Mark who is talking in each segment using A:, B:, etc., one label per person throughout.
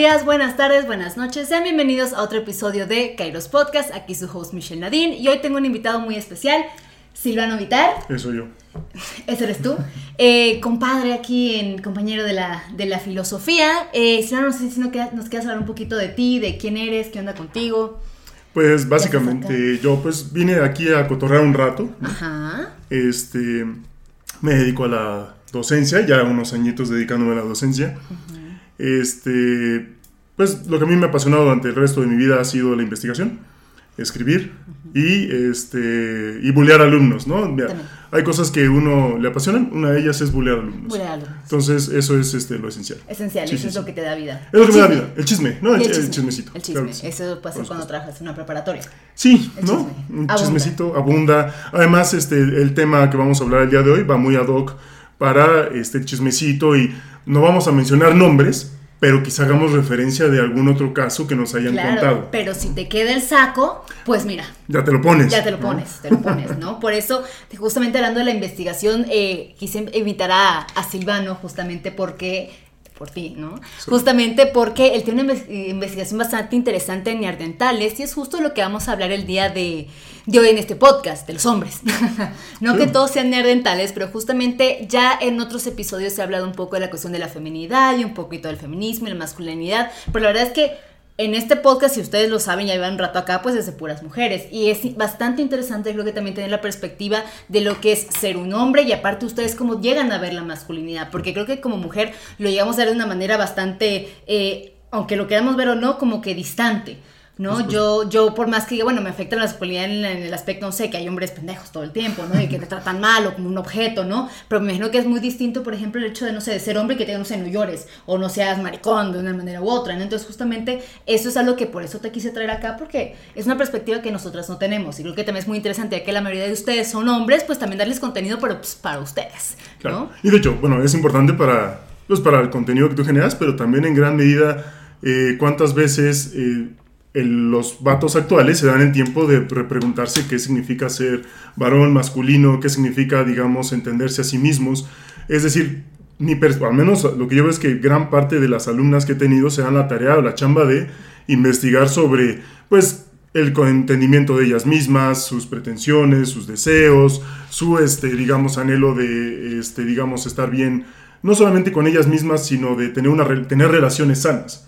A: días, buenas tardes, buenas noches. Sean bienvenidos a otro episodio de Kairos Podcast. Aquí su host Michelle Nadine y hoy tengo un invitado muy especial, Silvano Vitar.
B: Eso yo.
A: Ese eres tú. Eh, compadre aquí, en, compañero de la, de la filosofía. Eh, Silvano, no sé si nos quieras, nos quieras hablar un poquito de ti, de quién eres, qué onda contigo.
B: Pues básicamente yo pues vine aquí a cotorrear un rato. ¿no?
A: Ajá.
B: Este, me dedico a la docencia, ya unos añitos dedicándome a la docencia. Este, pues lo que a mí me ha apasionado durante el resto de mi vida ha sido la investigación, escribir y este y bullear alumnos, ¿no? Mira, hay cosas que uno le apasionan, una de ellas es bullear alumnos.
A: Bullear alumnos.
B: Entonces, eso es este lo esencial.
A: Esencial,
B: Sí,
A: eso
B: sí,
A: es
B: sí.
A: lo que te da vida.
B: Es lo que me da
A: Chisme.
B: vida, el chisme, ¿no? El,
A: Y
B: el
A: chisme.
B: chismecito.
A: El chisme.
B: claro.
A: Eso pasa cuando trabajas en una preparatoria.
B: Sí,
A: El
B: ¿no?
A: chisme.
B: Un
A: Abunda.
B: chismecito abunda. Además, este, el tema que vamos a hablar el día de hoy va muy ad hoc para este chismecito y no vamos a mencionar nombres, pero quizá hagamos referencia de algún otro caso que nos hayan
A: Claro,
B: contado.
A: pero si te queda el saco, pues mira,
B: Ya te lo pones.
A: Ya te lo
B: ¿no?
A: pones, te lo pones, ¿no? Por eso, justamente hablando de la investigación, eh, quise invitar a, a Silvano justamente porque, por ti, ¿no? Justamente porque él tiene una inves- investigación bastante interesante en neandertales y es justo lo que vamos a hablar el día de, de hoy en este podcast, de los hombres. no que todos sean neandertales, pero justamente ya en otros episodios se ha hablado un poco de la cuestión de la feminidad y un poquito del feminismo y la masculinidad, pero la verdad es que en este podcast, si ustedes lo saben, ya llevan un rato acá, pues es de puras mujeres. Y es bastante interesante, creo que también tener la perspectiva de lo que es ser un hombre y aparte ustedes cómo llegan a ver la masculinidad. Porque creo que como mujer lo llegamos a ver de una manera bastante, eh, aunque lo queramos ver o no, como que distante. ¿No? Yo, yo, por más que diga, bueno, me afecta la masculinidad en, en el aspecto, no sé, que hay hombres pendejos todo el tiempo, ¿no? Y que te tratan mal o como un objeto, ¿no? Pero me imagino que es muy distinto, por ejemplo, el hecho de, no sé, de ser hombre y que te no sé, no llores, o no seas maricón de una manera u otra, ¿no? Entonces, justamente, eso es algo que por eso te quise traer acá, porque es una perspectiva que nosotras no tenemos. Y creo que también es muy interesante, ya que la mayoría de ustedes son hombres, pues también darles contenido, pero pues, para ustedes, ¿no?
B: Claro. Y de hecho, bueno, es importante para, pues, para el contenido que tú generas, pero también en gran medida eh, cuántas veces eh, el- los vatos actuales se dan el tiempo de pre- preguntarse qué significa ser varón, masculino, qué significa, digamos, entenderse a sí mismos. Es decir, ni al menos lo que yo veo es que gran parte de las alumnas que he tenido se dan la tarea o la chamba de investigar sobre, pues, el entendimiento de ellas mismas, sus pretensiones, sus deseos, su, este, digamos, anhelo de, este, digamos, estar bien, no solamente con ellas mismas, sino de tener, una, tener relaciones sanas.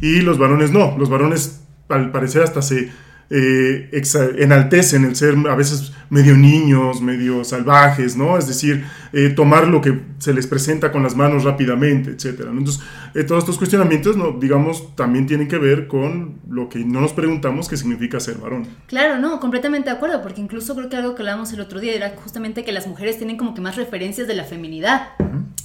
B: Y los varones no, los varones al parecer hasta se eh, enaltecen el ser a veces medio niños, medio salvajes, ¿no? Es decir, eh, tomar lo que se les presenta con las manos rápidamente, etcétera. ¿no? Entonces, eh, todos estos cuestionamientos, ¿no? digamos, también tienen que ver con lo que no nos preguntamos qué significa ser varón.
A: Claro, no, completamente de acuerdo, porque incluso creo que algo que hablábamos el otro día era justamente que las mujeres tienen como que más referencias de la feminidad.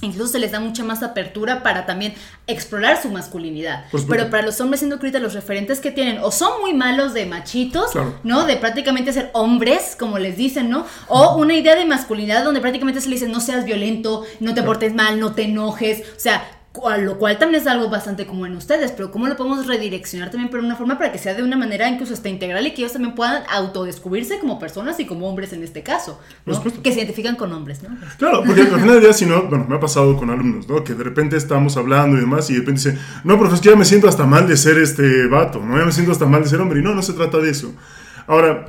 A: Incluso se les da mucha más apertura para también explorar su masculinidad. Pero para los hombres, siendo que ahorita los referentes que tienen o son muy malos de machitos,
B: Claro.
A: ¿no? De prácticamente ser hombres, como les dicen, ¿no? O una idea de masculinidad donde prácticamente se le dice no seas violento, no te portes mal, no te enojes, o sea, lo cual también es algo bastante común en ustedes, pero cómo lo podemos redireccionar también por una forma para que sea de una manera incluso hasta integral y que ellos también puedan autodescubrirse como personas y como hombres en este caso. Que se identifican con hombres, ¿no?
B: Claro, porque al final del día, si no, bueno, me ha pasado con alumnos, ¿no? Que de repente estamos hablando y demás, y de repente dicen, no, profe, es que ya me siento hasta mal de ser este vato, ¿no? Ya me siento hasta mal de ser hombre. Y no, no se trata de eso. Ahora,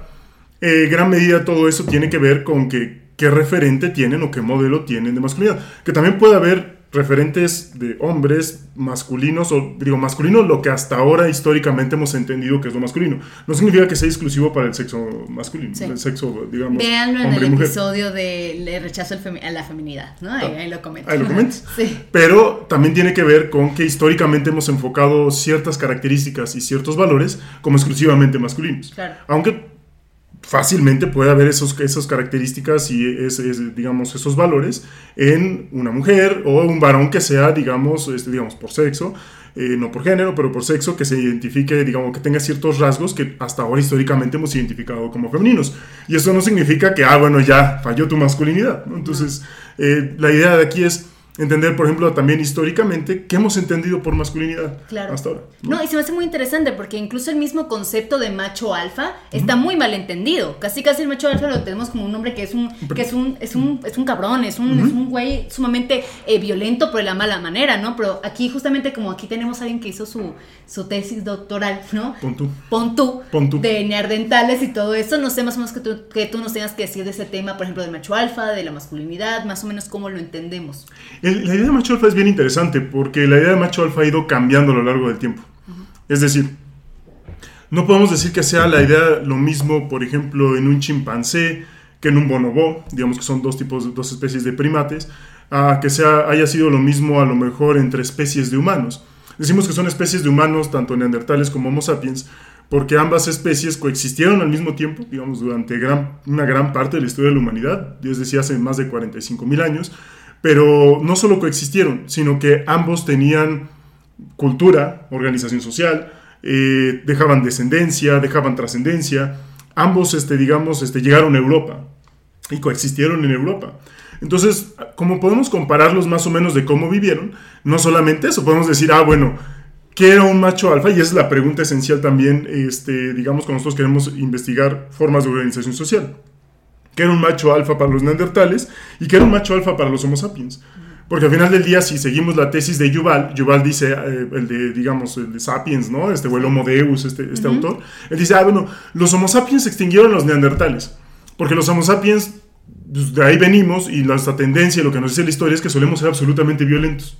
B: eh, gran medida todo eso tiene que ver con que qué referente tienen o qué modelo tienen de masculinidad. Que también puede haber referentes de hombres masculinos, o digo masculino, lo que hasta ahora históricamente hemos entendido que es lo masculino. No significa que sea exclusivo para el sexo masculino,
A: Sí.
B: el sexo, digamos,
A: Véanlo en el
B: mujer.
A: episodio de rechazo al femi- a la feminidad, ¿no? Ahí, ahí lo comento.
B: Ahí lo comentas.
A: Sí.
B: Pero también tiene que ver con que históricamente hemos enfocado ciertas características y ciertos valores como exclusivamente masculinos.
A: Claro.
B: Aunque fácilmente puede haber esos, esas características y es, digamos, esos valores en una mujer o un varón que sea, digamos, este, digamos por sexo, eh, no por género, pero por sexo, que se identifique, digamos, que tenga ciertos rasgos que hasta ahora históricamente hemos identificado como femeninos. Y eso no significa que, ah, bueno, ya falló tu masculinidad. ¿no? Entonces, eh, la idea de aquí es entender, por ejemplo, también históricamente qué hemos entendido por masculinidad
A: Claro.
B: hasta ahora.
A: No, y se me hace muy interesante porque incluso el mismo concepto de macho alfa está muy mal entendido. Casi casi el macho alfa lo tenemos como un hombre que es un que es un es un es un cabrón, es un, es un güey sumamente eh, violento por la mala manera, ¿no? Pero aquí justamente como aquí tenemos a alguien que hizo su su tesis doctoral, ¿no?
B: Pon tú.
A: Pon tú,
B: Pon tú.
A: de neandertales y todo eso, no sé más o menos que tú, que tú nos tengas que decir de ese tema, por ejemplo, del macho alfa, de la masculinidad, más o menos cómo lo entendemos.
B: El- la idea de macho alfa es bien interesante porque la idea de macho alfa ha ido cambiando a lo largo del tiempo. Es decir, no podemos decir que sea la idea lo mismo, por ejemplo, en un chimpancé que en un bonobo, digamos que son dos tipos, dos especies de primates, a que sea, haya sido lo mismo a lo mejor entre especies de humanos. Decimos que son especies de humanos, tanto neandertales como Homo sapiens, porque ambas especies coexistieron al mismo tiempo, digamos, durante gran, una gran parte de la historia de la humanidad, es decir, hace más de 45 mil años, pero no solo coexistieron, sino que ambos tenían cultura, organización social, eh, dejaban descendencia, dejaban trascendencia, ambos, este, digamos, este, llegaron a Europa y coexistieron en Europa. Entonces, como podemos compararlos más o menos de cómo vivieron, no solamente eso, podemos decir, ah, bueno, ¿qué era un macho alfa? Y esa es la pregunta esencial también, este, digamos, cuando nosotros queremos investigar formas de organización social. ¿Qué era un macho alfa para los neandertales? ¿Y qué era un macho alfa para los homo sapiens? Porque al final del día, si seguimos la tesis de Yuval, Yuval dice, eh, el de, digamos, el de Sapiens, ¿no? Este, o el Homo Deus, este, este autor, él dice, ah, bueno, los Homo sapiens extinguieron a los neandertales. Porque los Homo sapiens, pues, de ahí venimos, y nuestra tendencia, lo que nos dice la historia, es que solemos ser absolutamente violentos.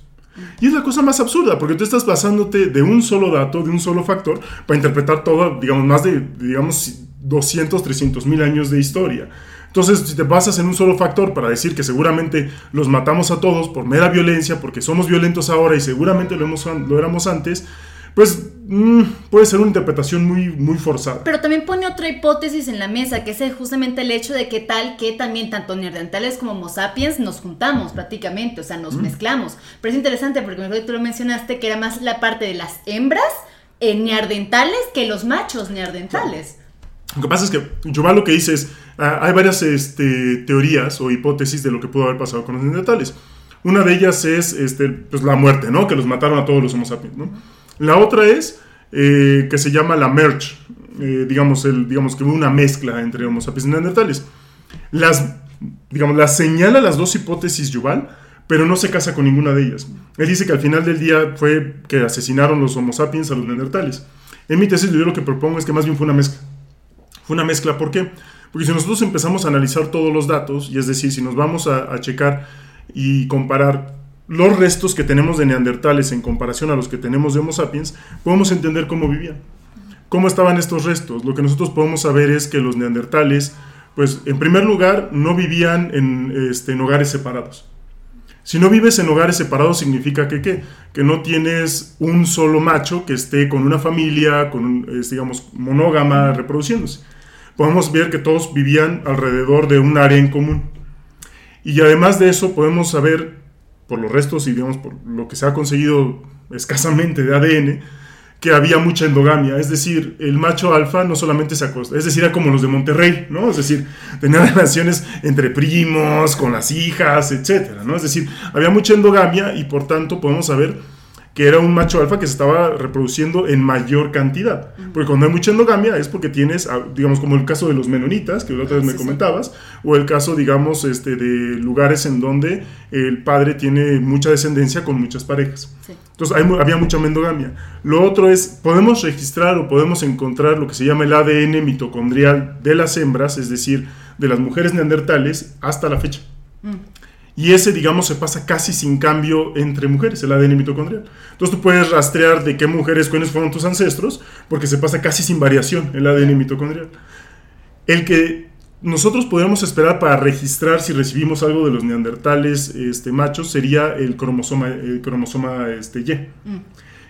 B: Y es la cosa más absurda, porque tú estás basándote de un solo dato, de un solo factor, para interpretar todo, digamos, más de, digamos, 200, 300 mil años de historia. Entonces, si te basas en un solo factor para decir que seguramente los matamos a todos por mera violencia, porque somos violentos ahora y seguramente lo, hemos, lo éramos antes, pues mm, puede ser una interpretación muy, muy forzada.
A: Pero también pone otra hipótesis en la mesa, que es justamente el hecho de que tal que también tanto neandertales como homo sapiens nos juntamos prácticamente, o sea, nos mezclamos. Pero es interesante porque tú lo mencionaste que era más la parte de las hembras eh, neandertales que los machos neandertales.
B: Lo que pasa es que Yuval lo que dice es, ah, hay varias este, teorías o hipótesis de lo que pudo haber pasado con los neandertales. Una de ellas es este, pues, la muerte, ¿no? Que los mataron a todos los homo sapiens. La otra es eh, que se llama la merge, eh, digamos, digamos que hubo una mezcla entre homo sapiens y neandertales. Las, digamos, las señala las dos hipótesis Yuval, pero no se casa con ninguna de ellas. Él dice que al final del día fue que asesinaron los homo sapiens a los neandertales. En mi tesis yo lo que propongo es que más bien fue una mezcla. Una mezcla, ¿por qué? Porque si nosotros empezamos a analizar todos los datos, y es decir, si nos vamos a, checar y comparar los restos que tenemos de neandertales en comparación a los que tenemos de Homo sapiens, podemos entender cómo vivían. ¿Cómo estaban estos restos? Lo que nosotros podemos saber es que los neandertales, pues en primer lugar, no vivían en, este, en hogares separados. Si no vives en hogares separados significa que, ¿qué? que no tienes un solo macho que esté con una familia, con un, digamos, monógama, reproduciéndose. Podemos ver que todos vivían alrededor de un área en común. Y además de eso podemos saber, por los restos y digamos por lo que se ha conseguido escasamente de ADN, que había mucha endogamia, es decir, el macho alfa no solamente se acosta, es decir, era como los de Monterrey, ¿no? Es decir, tenían relaciones entre primos, con las hijas, etcétera, ¿no? Es decir, había mucha endogamia y por tanto podemos saber que era un macho alfa que se estaba reproduciendo en mayor cantidad. Porque cuando hay mucha endogamia es porque tienes, ah, digamos, como el caso de los menonitas, que la otra vez me
A: Sí, sí.
B: comentabas, o el caso, digamos, este, de lugares en donde el padre tiene mucha descendencia con muchas parejas.
A: Sí.
B: Entonces hay había mucha endogamia. Lo otro es, podemos registrar o podemos encontrar lo que se llama el ADN mitocondrial de las hembras, es decir, de las mujeres neandertales hasta la fecha. Y ese, digamos, se pasa casi sin cambio entre mujeres, el ADN mitocondrial. Entonces tú puedes rastrear de qué mujeres, cuáles fueron tus ancestros, porque se pasa casi sin variación el ADN mitocondrial. El que nosotros podríamos esperar para registrar si recibimos algo de los neandertales este, machos sería el cromosoma, el cromosoma este, Y,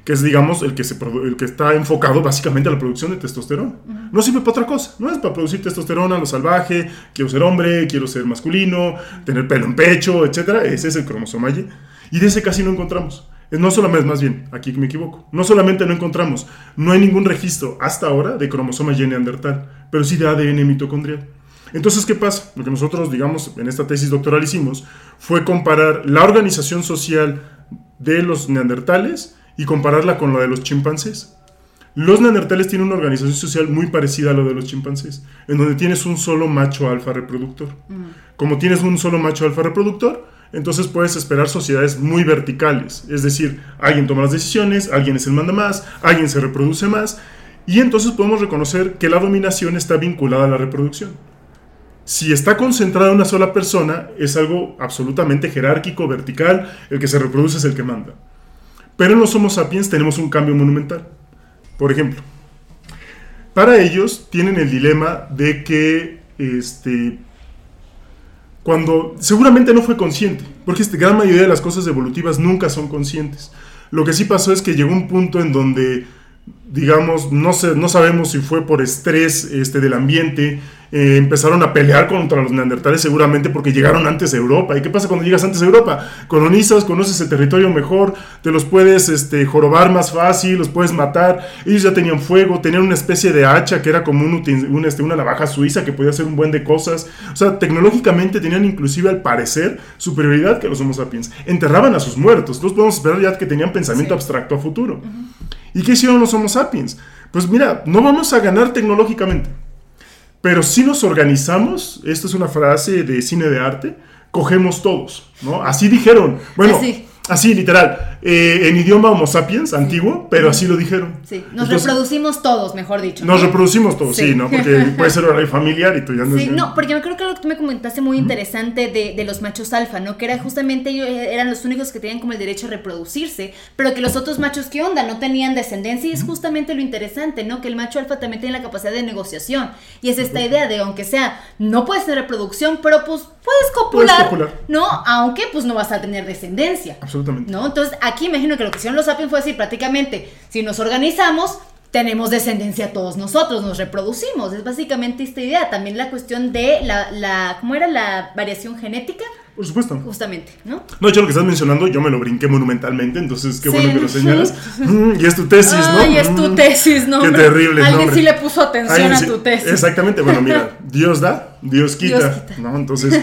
B: que es, digamos, el que, se el que está enfocado básicamente a la producción de testosterona. No sirve para otra cosa, no es para producir testosterona, lo salvaje, quiero ser hombre, quiero ser masculino, tener pelo en pecho, etc. Ese es el cromosoma Y. Y de ese casi no encontramos. No solamente, más bien, aquí me equivoco, no solamente no encontramos, no hay ningún registro hasta ahora de cromosoma Y neandertal, pero sí de ADN mitocondrial. Entonces, ¿qué pasa? Lo que nosotros, digamos, en esta tesis doctoral hicimos fue comparar la organización social de los neandertales y compararla con la de los chimpancés. Los neandertales tienen una organización social muy parecida a la de los chimpancés, en donde tienes un solo macho alfa reproductor. Como tienes un solo macho alfa reproductor, entonces puedes esperar sociedades muy verticales, es decir, alguien toma las decisiones, alguien es el manda más, alguien se reproduce más, y entonces podemos reconocer que la dominación está vinculada a la reproducción. Si está concentrada en una sola persona, es algo absolutamente jerárquico, vertical, el que se reproduce es el que manda. Pero en los Homo sapiens tenemos un cambio monumental. Por ejemplo, para ellos tienen el dilema de que este, cuando seguramente no fue consciente, porque esta gran mayoría de las cosas evolutivas nunca son conscientes. Lo que sí pasó es que llegó un punto en donde digamos, no, sé, no sabemos si fue por estrés este, del ambiente, eh, empezaron a pelear contra los neandertales seguramente porque llegaron antes a Europa. ¿Y qué pasa cuando llegas antes a Europa? Colonizas, conoces el territorio mejor, te los puedes este, jorobar más fácil, los puedes matar. Ellos ya tenían fuego, tenían una especie de hacha que era como un, este, una navaja suiza que podía hacer un buen de cosas. O sea, tecnológicamente tenían inclusive al parecer superioridad que los Homo sapiens. Enterraban a sus muertos. Entonces podemos esperar ya que tenían pensamiento abstracto a futuro. ¿Y qué hicieron los Homo sapiens? Pues mira, no vamos a ganar tecnológicamente, pero si nos organizamos, esta es una frase de cine de arte, cogemos todos, ¿no? Así dijeron. Bueno, literal. Eh, en idioma Homo sapiens, antiguo, pero así lo dijeron.
A: Sí, nos reproducimos todos, mejor dicho.
B: Nos reproducimos todos, sí, ¿no? Porque puede ser horario familiar y tú ya
A: no Sí, no, porque yo creo que lo que tú me comentaste muy interesante de, de, los machos alfa, ¿no? Que era justamente ellos eran los únicos que tenían como el derecho a reproducirse, pero que los otros machos, ¿qué onda? No tenían descendencia y es justamente lo interesante, ¿no? Que el macho alfa también tiene la capacidad de negociación. Y es esta idea de, aunque sea, no puedes tener reproducción, pero pues puedes copular, puedes copular. ¿no? Aunque pues no vas a tener descendencia.
B: Absolutamente.
A: ¿No? Entonces, aquí imagino que lo que hicieron los sapiens fue decir prácticamente, si nos organizamos, tenemos descendencia todos nosotros, nos reproducimos. Es básicamente esta idea. También la cuestión de la, la ¿cómo era la variación genética?
B: Por supuesto.
A: Justamente, ¿no?
B: No, hecho, lo que estás mencionando, yo me lo brinqué monumentalmente, entonces qué bueno que lo señalas. Mm, y es tu tesis, ¿no?
A: Y es tu mm, tesis, ¿no?
B: Qué terrible.
A: Alguien sí le puso atención a tu tesis.
B: Exactamente, bueno, mira, Dios da, Dios quita, ¿no? Entonces,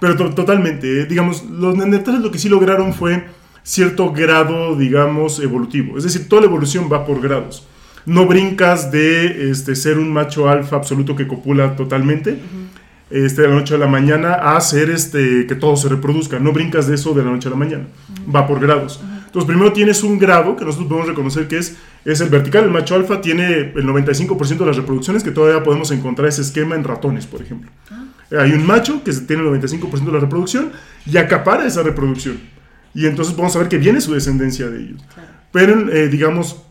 B: pero totalmente, eh, digamos, los neandertales lo que sí lograron fue cierto grado, digamos, evolutivo. Es decir, toda la evolución va por grados. No brincas de este, ser un macho alfa absoluto que copula totalmente este, de la noche a la mañana a hacer este, que todo se reproduzca. No brincas de eso de la noche a la mañana. Va por grados. Entonces, primero tienes un grado que nosotros podemos reconocer que es, es el vertical. El macho alfa tiene el 95% de las reproducciones que todavía podemos encontrar ese esquema en ratones, por ejemplo. Ah. Hay un macho que tiene el 95% de la reproducción y acapara esa reproducción. Y entonces podemos saber que viene su descendencia de ellos. Pero, eh, digamos,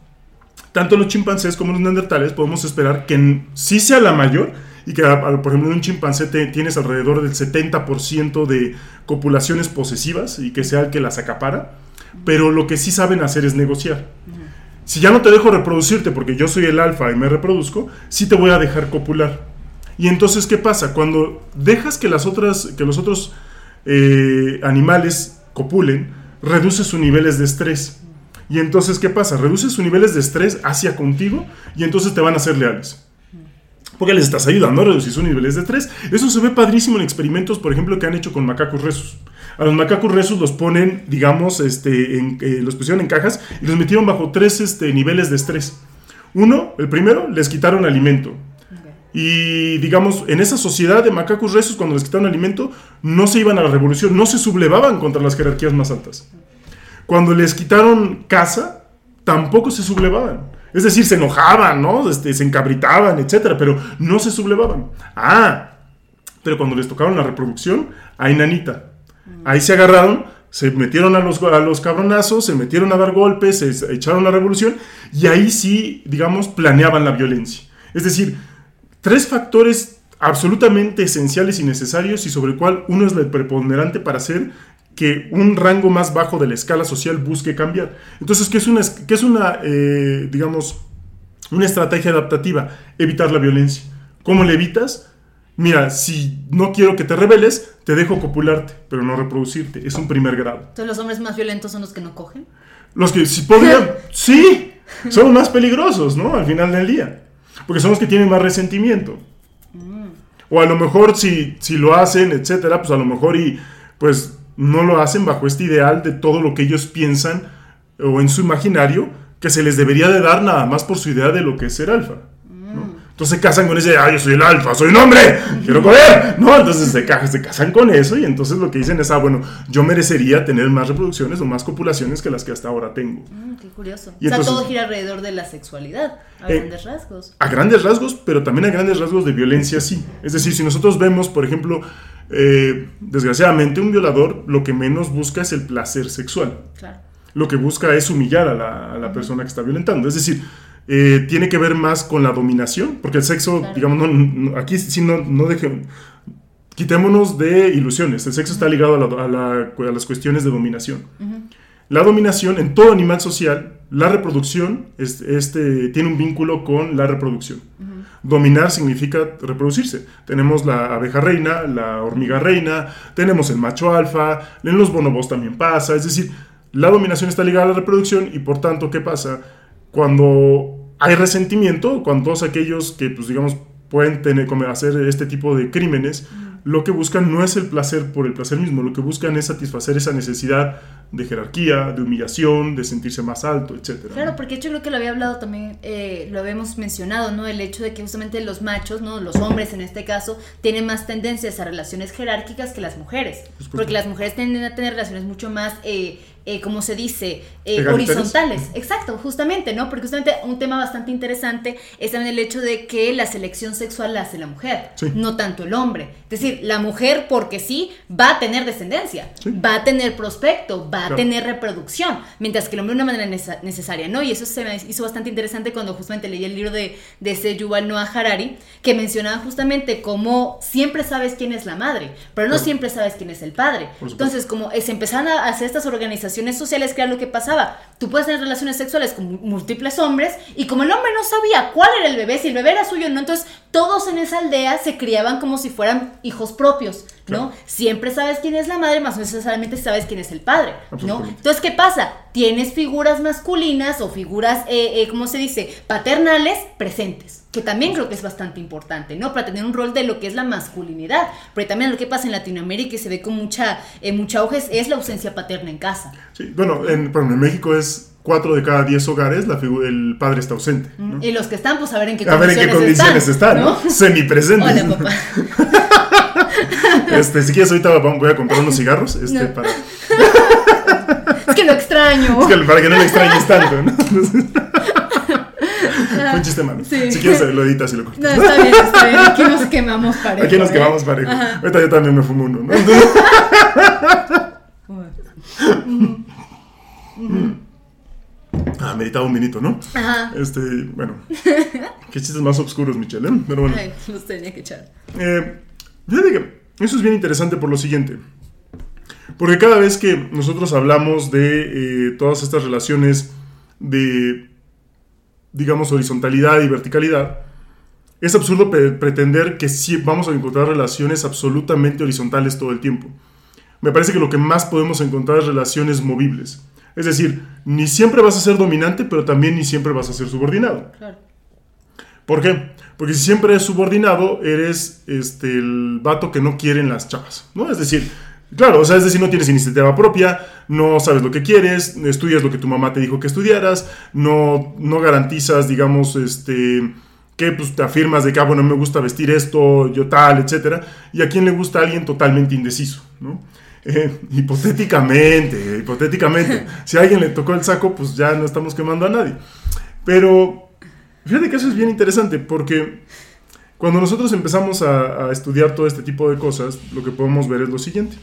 B: tanto los chimpancés como los neandertales podemos esperar que sí sea la mayor, y que, por ejemplo, en un chimpancé tienes alrededor del 70% de copulaciones posesivas y que sea el que las acapara, pero lo que sí saben hacer es negociar. Si ya no te dejo reproducirte porque yo soy el alfa y me reproduzco, sí te voy a dejar copular. Y entonces, ¿qué pasa? Cuando dejas que, las otras, que los otros eh, animales copulen, reduce sus niveles de estrés. Y entonces, ¿qué pasa? Reduce sus niveles de estrés hacia contigo y entonces te van a ser leales porque les estás ayudando a reducir sus niveles de estrés. Eso se ve padrísimo en experimentos, por ejemplo, que han hecho con macacos resus. A los macacos resus los ponen, digamos, este, en, eh, los pusieron en cajas y los metieron bajo tres este, niveles de estrés. Uno, el primero, les quitaron alimento. Y digamos, en esa sociedad de macacos resus, cuando les quitaron alimento, no se iban a la revolución, no se sublevaban contra las jerarquías más altas. Cuando les quitaron casa, tampoco se sublevaban. Es decir, se enojaban, ¿no? Este, se encabritaban, etcétera, pero no se sublevaban. Ah, pero cuando les tocaron la reproducción, ahí nanita. Ahí se agarraron, se metieron a los, a los cabronazos, se metieron a dar golpes, se echaron la revolución y ahí sí, digamos, planeaban la violencia. Es decir, tres factores absolutamente esenciales y necesarios y sobre el cual uno es el preponderante para hacer que un rango más bajo de la escala social busque cambiar. Entonces, ¿qué es una, qué es una eh, digamos, una estrategia adaptativa? Evitar la violencia. ¿Cómo le evitas? Mira, si no quiero que te rebeles, te dejo copularte, pero no reproducirte. Es un primer grado.
A: Entonces, ¿los hombres más violentos son los que no cogen?
B: Los que si podrían, sí, son más peligrosos, ¿no? Al final del día. Porque son los que tienen más resentimiento. O a lo mejor si, si lo hacen, etcétera, pues a lo mejor y pues no lo hacen bajo este ideal de todo lo que ellos piensan o en su imaginario que se les debería de dar nada más por su idea de lo que es ser alfa. Entonces se casan con ese, ah, yo soy el alfa, soy un hombre, quiero comer. No, entonces se, se casan con eso y entonces lo que dicen es, ah, bueno, yo merecería tener más reproducciones o más copulaciones que las que hasta ahora tengo.
A: Mm, qué curioso. o sea, todo gira alrededor de la sexualidad, a eh, grandes rasgos.
B: A grandes rasgos, pero también a grandes rasgos de violencia, sí. Es decir, si nosotros vemos, por ejemplo, eh, desgraciadamente un violador lo que menos busca es el placer sexual. Claro. Lo que busca es humillar a la, a la persona que está violentando. Es decir, eh, tiene que ver más con la dominación, porque el sexo, digamos, no, aquí sí no, no quitémonos de ilusiones, el sexo está ligado a, las cuestiones de dominación. La dominación en todo animal social, la reproducción este, tiene un vínculo con la reproducción. Dominar significa reproducirse. Tenemos la abeja reina, la hormiga reina, tenemos el macho alfa, en los bonobos también pasa. Es decir, la dominación está ligada a la reproducción y por tanto, ¿qué pasa? Cuando hay resentimiento con todos aquellos que, pues digamos, pueden tener, hacer este tipo de crímenes, lo que buscan no es el placer por el placer mismo, lo que buscan es satisfacer esa necesidad de jerarquía, de humillación, de sentirse más alto, etc.
A: Claro, porque yo creo que lo había hablado también, eh, lo habíamos mencionado, ¿no? El hecho de que justamente los machos, ¿no? Los hombres en este caso, tienen más tendencias a relaciones jerárquicas que las mujeres. Porque las mujeres tienden a tener relaciones mucho más... Eh, eh, como se dice, eh, horizontales. Exacto, justamente, ¿no? Porque justamente un tema bastante interesante es también el hecho de que la selección sexual la hace la mujer, no tanto el hombre. Es decir, la mujer, porque sí, va a tener descendencia, va a tener prospecto, va a tener reproducción, mientras que el hombre de una manera necesaria, ¿no? Y eso se me hizo bastante interesante cuando justamente leí el libro de, de ese Yuval Noah Harari, que mencionaba justamente cómo siempre sabes quién es la madre, pero no siempre sabes quién es el padre. Entonces, como se empezaron a hacer estas organizaciones, sociales, que era lo que pasaba. Tú puedes tener relaciones sexuales con múltiples hombres y como el hombre no sabía cuál era el bebé, si el bebé era suyo o no, entonces todos en esa aldea se criaban como si fueran hijos propios, ¿no? Siempre sabes quién es la madre, más necesariamente sabes quién es el padre, ¿no? Entonces, ¿qué pasa? Tienes figuras masculinas o figuras, eh, eh, ¿cómo se dice? Paternales presentes que también creo que es bastante importante, ¿no? Para tener un rol de lo que es la masculinidad. Pero también lo que pasa en Latinoamérica y se ve con mucha, eh, mucha auge es la ausencia paterna en casa.
B: Sí, bueno, en, en México es cuatro de cada diez hogares la el padre está ausente.
A: Y los que están, pues a ver en qué
B: condiciones, a ver en qué condiciones están, ¿no? Semipresentes. Hola, papá. este, si quieres ahorita voy a comprar unos cigarros este, para...
A: extraño.
B: Es que para que no lo extrañes tanto, ¿no? Fue un chiste malo. Si quieres, lo editas y lo cortas.
A: No, está bien, está bien. Aquí nos quemamos parejo.
B: Aquí nos ¿eh? quemamos parejo. Ahorita yo también me fumo uno, ¿no? Ah, meditaba un minito, ¿no? Ajá. Este, bueno. Qué chistes más oscuros, Michelle, ¿eh? Pero bueno.
A: Ay, los tenía que echar.
B: Eh, fíjate que eso es bien interesante por lo siguiente. Porque cada vez que nosotros hablamos de eh, todas estas relaciones de, digamos, horizontalidad y verticalidad, es absurdo pretender que sí vamos a encontrar relaciones absolutamente horizontales todo el tiempo. Me parece que lo que más podemos encontrar es relaciones movibles. Es decir, ni siempre vas a ser dominante, pero también ni siempre vas a ser subordinado. Claro. ¿Por qué? Porque si siempre eres subordinado, eres este, el vato que no quieren las chavas, ¿no? Es decir, claro, o sea, es decir, no tienes iniciativa propia, no sabes lo que quieres, estudias lo que tu mamá te dijo que estudiaras, no, no garantizas, digamos, este que pues, te afirmas de que, ah, bueno, me gusta vestir esto, yo tal, etc. Y a quién le gusta a alguien totalmente indeciso, ¿no? Eh, hipotéticamente, hipotéticamente. Si a alguien le tocó el saco, pues ya no estamos quemando a nadie. Pero fíjate que eso es bien interesante porque cuando nosotros empezamos a, estudiar todo este tipo de cosas, lo que podemos ver es lo siguiente.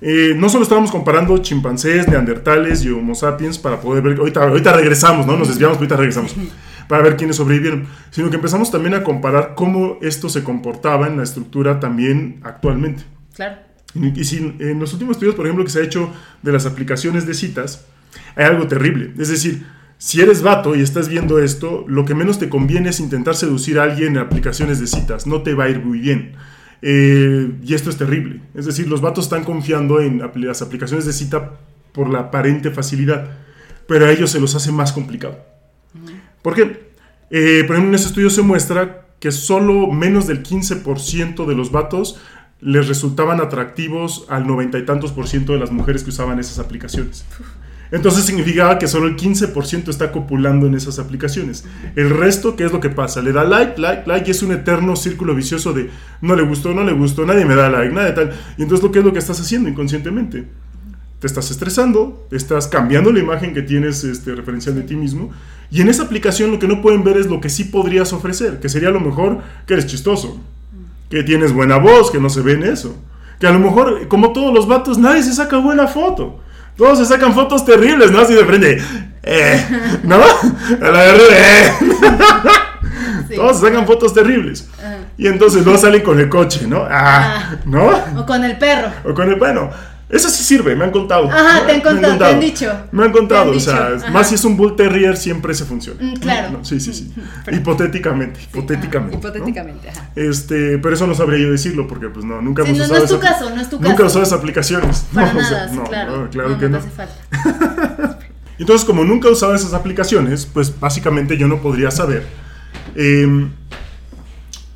B: Eh, no solo estábamos comparando chimpancés, neandertales y homo sapiens para poder ver, ahorita, ahorita regresamos, ¿no? Nos desviamos, ahorita regresamos, para ver quiénes sobrevivieron, sino que empezamos también a comparar cómo esto se comportaba en la estructura también actualmente.
A: Claro.
B: Y si en los últimos estudios, por ejemplo, que se ha hecho de las aplicaciones de citas, hay algo terrible. Es decir, si eres vato y estás viendo esto, lo que menos te conviene es intentar seducir a alguien en aplicaciones de citas. No te va a ir muy bien. Eh, y esto es terrible. Es decir, los vatos están confiando en las aplicaciones de cita por la aparente facilidad, pero a ellos se los hace más complicado. ¿Por qué? Eh, por ejemplo, en ese estudio se muestra que solo menos del 15% de los vatos les resultaban atractivos al noventa y tantos por ciento de las mujeres que usaban esas aplicaciones. Entonces significaba que solo el 15% está copulando en esas aplicaciones. El resto, ¿qué es lo que pasa? Le da like, like, like y es un eterno círculo vicioso de no le gustó, no le gustó, nadie me da like, nada de tal. Y entonces que es lo que estás haciendo inconscientemente. Te estás estresando, estás cambiando la imagen que tienes este, referencial de ti mismo. Y en esa aplicación lo que no pueden ver es lo que sí podrías ofrecer, que sería a lo mejor que eres chistoso, que tienes buena voz, que no se ve en eso. Que a lo mejor, como todos los vatos, nadie se saca buena foto. Todos se sacan fotos terribles, ¿no? Así de frente. Eh, ¿No? A la eh. Todos se sacan fotos terribles. Y entonces luego salen con el coche, ¿no? Ah,
A: Ah.
B: ¿No?
A: O con el perro.
B: O con el. Bueno, eso sí sirve, me han contado.
A: Ajá,
B: ¿no?
A: te han
B: Me
A: contado, te han dicho.
B: Me han contado, o sea,
A: dicho,
B: más si es un Bull Terrier, siempre se funciona.
A: Mm, claro.
B: No, sí, sí, sí.
A: Pero-
B: hipotéticamente,
A: Sí,
B: hipotéticamente.
A: ajá,
B: ¿no?
A: hipotéticamente, ajá.
B: Este, pero eso no sabría yo decirlo porque pues no, nunca
A: Sí,
B: hemos
A: no, no
B: usado
A: es tu
B: esa-
A: caso, no es tu
B: Nunca
A: caso.
B: he usado esas aplicaciones.
A: Para
B: No, o sea,
A: nada,
B: no,
A: claro.
B: no, claro que
A: no.
B: no.
A: hace falta.
B: Entonces, como nunca he usado esas aplicaciones, pues básicamente yo no podría saber eh,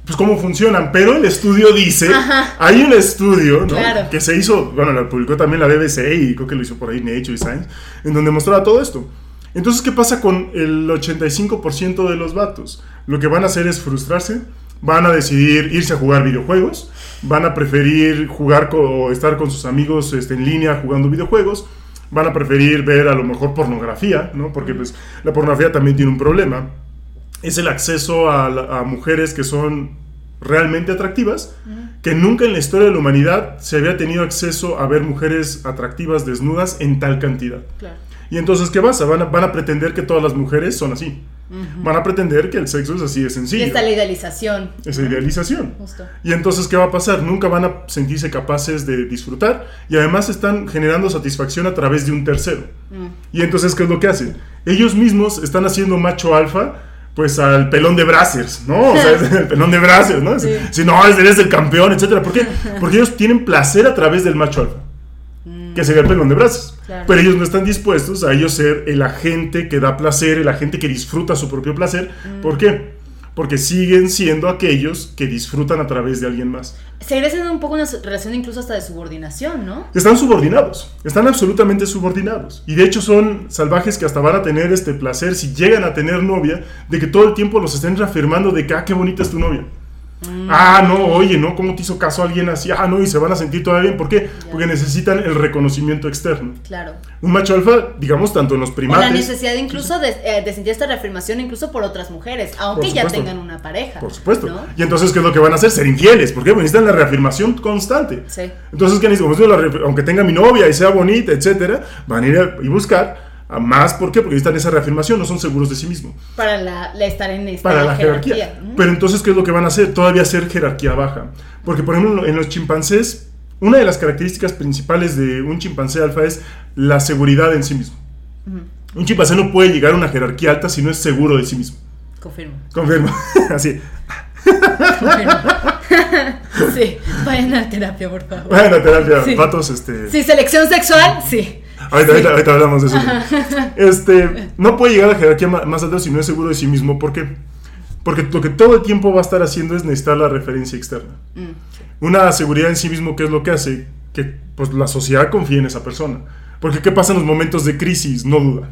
B: pues cómo funcionan. Pero el estudio dice,
A: Ajá.
B: hay un estudio ¿no?
A: Claro.
B: que se hizo, bueno, lo publicó también la BBC y creo que lo hizo por ahí Nature y Science, en donde mostraba todo esto. Entonces, ¿qué pasa con el 85% de los vatos? Lo que van a hacer es frustrarse, van a decidir irse a jugar videojuegos, van a preferir jugar o estar con sus amigos este, en línea jugando videojuegos, van a preferir ver a lo mejor pornografía, ¿no? Porque pues la pornografía también tiene un problema. Es el acceso a, la- a mujeres que son realmente atractivas, que nunca en la historia de la humanidad se había tenido acceso a ver mujeres atractivas desnudas en tal cantidad.
A: Claro.
B: Y entonces, ¿qué pasa? Van a, van a pretender que todas las mujeres son así. Van a pretender que el sexo es así de
A: Y
B: sencillo.
A: está la idealización.
B: Esa idealización.
A: Justo.
B: Y entonces, ¿qué va a pasar? Nunca van a sentirse capaces de disfrutar y además están generando satisfacción a través de un tercero.
A: Mm.
B: Y entonces, ¿qué es lo que hacen? Ellos mismos están haciendo macho alfa, pues al pelón de Brazzers, ¿no? O sea, es el pelón de Brazzers, ¿no?
A: Sí.
B: Si no, eres el campeón, etcétera. ¿Por qué? Porque ellos tienen placer a través del macho alfa, que sería el pelón de Brazzers.
A: Mm. Claro.
B: Pero ellos no están dispuestos a ellos ser el agente que da placer, el agente que disfruta su propio placer.
A: Mm.
B: ¿Por qué? Porque siguen siendo aquellos que disfrutan a través de alguien más.
A: Seguiría siendo un poco una relación incluso hasta de subordinación, ¿no?
B: Están subordinados, están absolutamente subordinados. Y de hecho son salvajes que hasta van a tener este placer, si llegan a tener novia, de que todo el tiempo los estén reafirmando de que, ah, qué bonita es tu novia. Ah, no, oye, ¿no? ¿Cómo te hizo caso alguien así? Ah, no, y se van a sentir todavía bien. ¿Por qué? Porque necesitan el reconocimiento externo.
A: Claro.
B: Un macho alfa, digamos, tanto en los
A: O la
B: primates.
A: necesidad incluso de, eh, de sentir esta reafirmación incluso por otras mujeres, aunque ya tengan una pareja.
B: Por supuesto.
A: ¿no?
B: Y entonces, ¿qué es lo que van a hacer? Ser infieles. ¿Por qué? Porque necesitan la reafirmación constante.
A: Sí.
B: Entonces, ¿qué necesito? Pues, aunque tenga mi novia y sea bonita, etcétera, van a ir a, y buscar a más. ¿Por qué? Porque necesitan esa reafirmación, no son seguros de sí mismos.
A: Para la, la estar en esta
B: Para la jerarquía. Pero entonces, ¿qué es lo que van a hacer? Todavía hacer jerarquía baja. Porque, por ejemplo, en los chimpancés, una de las características principales de un chimpancé alfa es la seguridad en sí mismo. Un chimpancé no puede llegar a una jerarquía alta si no es seguro de sí mismo.
A: Confirmo.
B: Confirmo. Así.
A: confirmo. sí, vayan a terapia, por favor.
B: Bueno, terapia,
A: Sí.
B: vatos, este.
A: Sí, selección sexual, sí.
B: Ahorita, ahorita, ahorita hablamos de eso. Este, no puede llegar a la jerarquía más alta si no es seguro de sí mismo. ¿Por qué? Porque lo que todo el tiempo va a estar haciendo es necesitar la referencia externa.
A: Mm.
B: Una seguridad en sí mismo, ¿qué es lo que hace? Que pues, la sociedad confíe en esa persona. Porque ¿qué pasa en los momentos de crisis? No duda.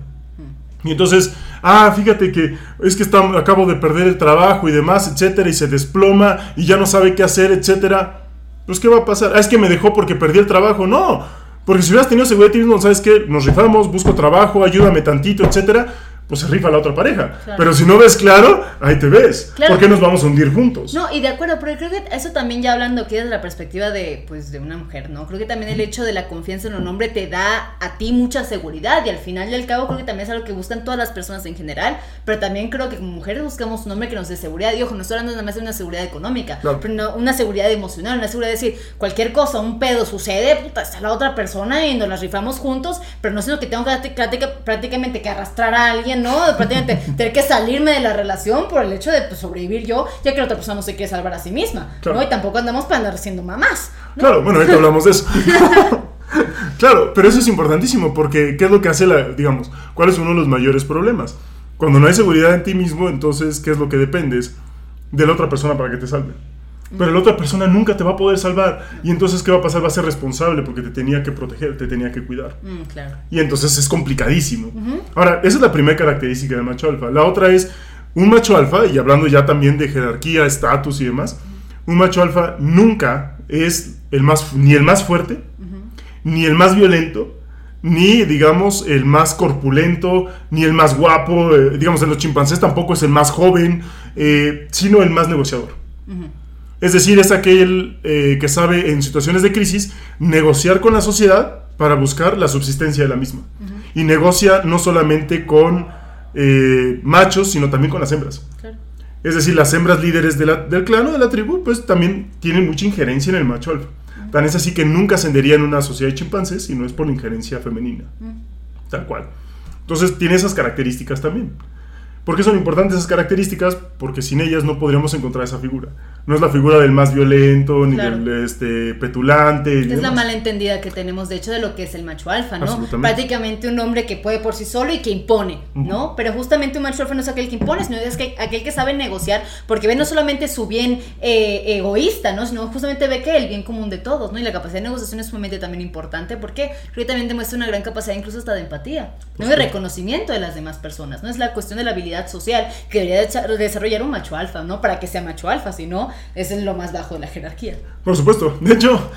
B: Y entonces, ah, fíjate que es que está- acabo de perder el trabajo y demás, etcétera, y se desploma y ya no sabe qué hacer, etcétera. Pues, ¿qué va a pasar? Ah, es que me dejó porque perdí el trabajo. No, porque si hubieras tenido seguridad mismo, ¿sabes qué? Nos rifamos, busco trabajo, ayúdame tantito, etcétera. Pues se rifa la otra pareja.
A: Claro.
B: Pero si no ves claro, ahí te ves.
A: Claro.
B: ¿Por qué nos vamos a hundir juntos?
A: No, y de acuerdo, pero creo que eso también ya hablando aquí desde la perspectiva de, pues, de una mujer, ¿no? Creo que también el hecho de la confianza en un hombre te da a ti mucha seguridad y al final del cabo creo que también es algo que buscan todas las personas en general, pero también creo que como mujeres buscamos un hombre que nos dé seguridad y ojo, no estoy hablando nada más de una seguridad económica,
B: Claro.
A: pero no, una seguridad emocional, una seguridad de decir, cualquier cosa, un pedo sucede, puta, está la otra persona y nos la rifamos juntos, pero no sino que tengo que práctica- prácticamente que arrastrar a alguien, ¿no? Prácticamente tener que salirme de la relación por el hecho de pues, sobrevivir yo, ya que la otra persona no se quiere salvar a sí misma,
B: Claro.
A: ¿no? Y tampoco andamos para andar siendo mamás. ¿no?
B: Claro, bueno, ahorita hablamos de eso. claro, pero eso es importantísimo porque ¿qué es lo que hace la, digamos, cuál es uno de los mayores problemas? Cuando no hay seguridad en ti mismo, entonces, ¿qué es lo que dependes? de la otra persona para que te salve. Pero la otra persona nunca te va a poder salvar. Y entonces, ¿qué va a pasar? Va a ser responsable porque te tenía que proteger, te tenía que cuidar.
A: Mm, claro.
B: Y entonces es complicadísimo. Ahora, esa es la primera característica del macho alfa. La otra es un macho alfa, y hablando ya también de jerarquía, estatus y demás, un macho alfa nunca es el más, ni el más fuerte, ni el más violento, ni digamos el más corpulento, ni el más guapo, eh, digamos en los chimpancés tampoco es el más joven, eh, sino el más negociador. Es decir, es aquel eh, que sabe en situaciones de crisis negociar con la sociedad para buscar la subsistencia de la misma. Y negocia no solamente con eh, machos, sino también con las hembras. Es decir, las hembras líderes del clan o de la tribu, pues también tienen mucha injerencia en el macho alfa. Tan es así que nunca ascendería en una sociedad de chimpancés si no es por la injerencia femenina. Tal cual. Entonces tiene esas características también. ¿Por qué son importantes esas características? Porque sin ellas no podríamos encontrar esa figura. No es la figura del más violento, ni del este, petulante.
A: Es la malentendida que tenemos, de hecho, de lo que es el macho alfa, ¿no? Prácticamente un hombre que puede por sí solo y que impone, ¿no? Pero justamente un macho alfa no es aquel que impone, sino es que, aquel que sabe negociar, porque ve no solamente su bien eh, egoísta, ¿no? Sino justamente ve que el bien común de todos, ¿no? Y la capacidad de negociación es sumamente también importante, porque creo que también demuestra una gran capacidad incluso hasta de empatía, ¿no? De reconocimiento de las demás personas, ¿no? Es la cuestión de la habilidad social que debería desarrollar un macho alfa, ¿no? Para que sea macho alfa, si no, es en lo más bajo de la jerarquía.
B: Por supuesto. De hecho,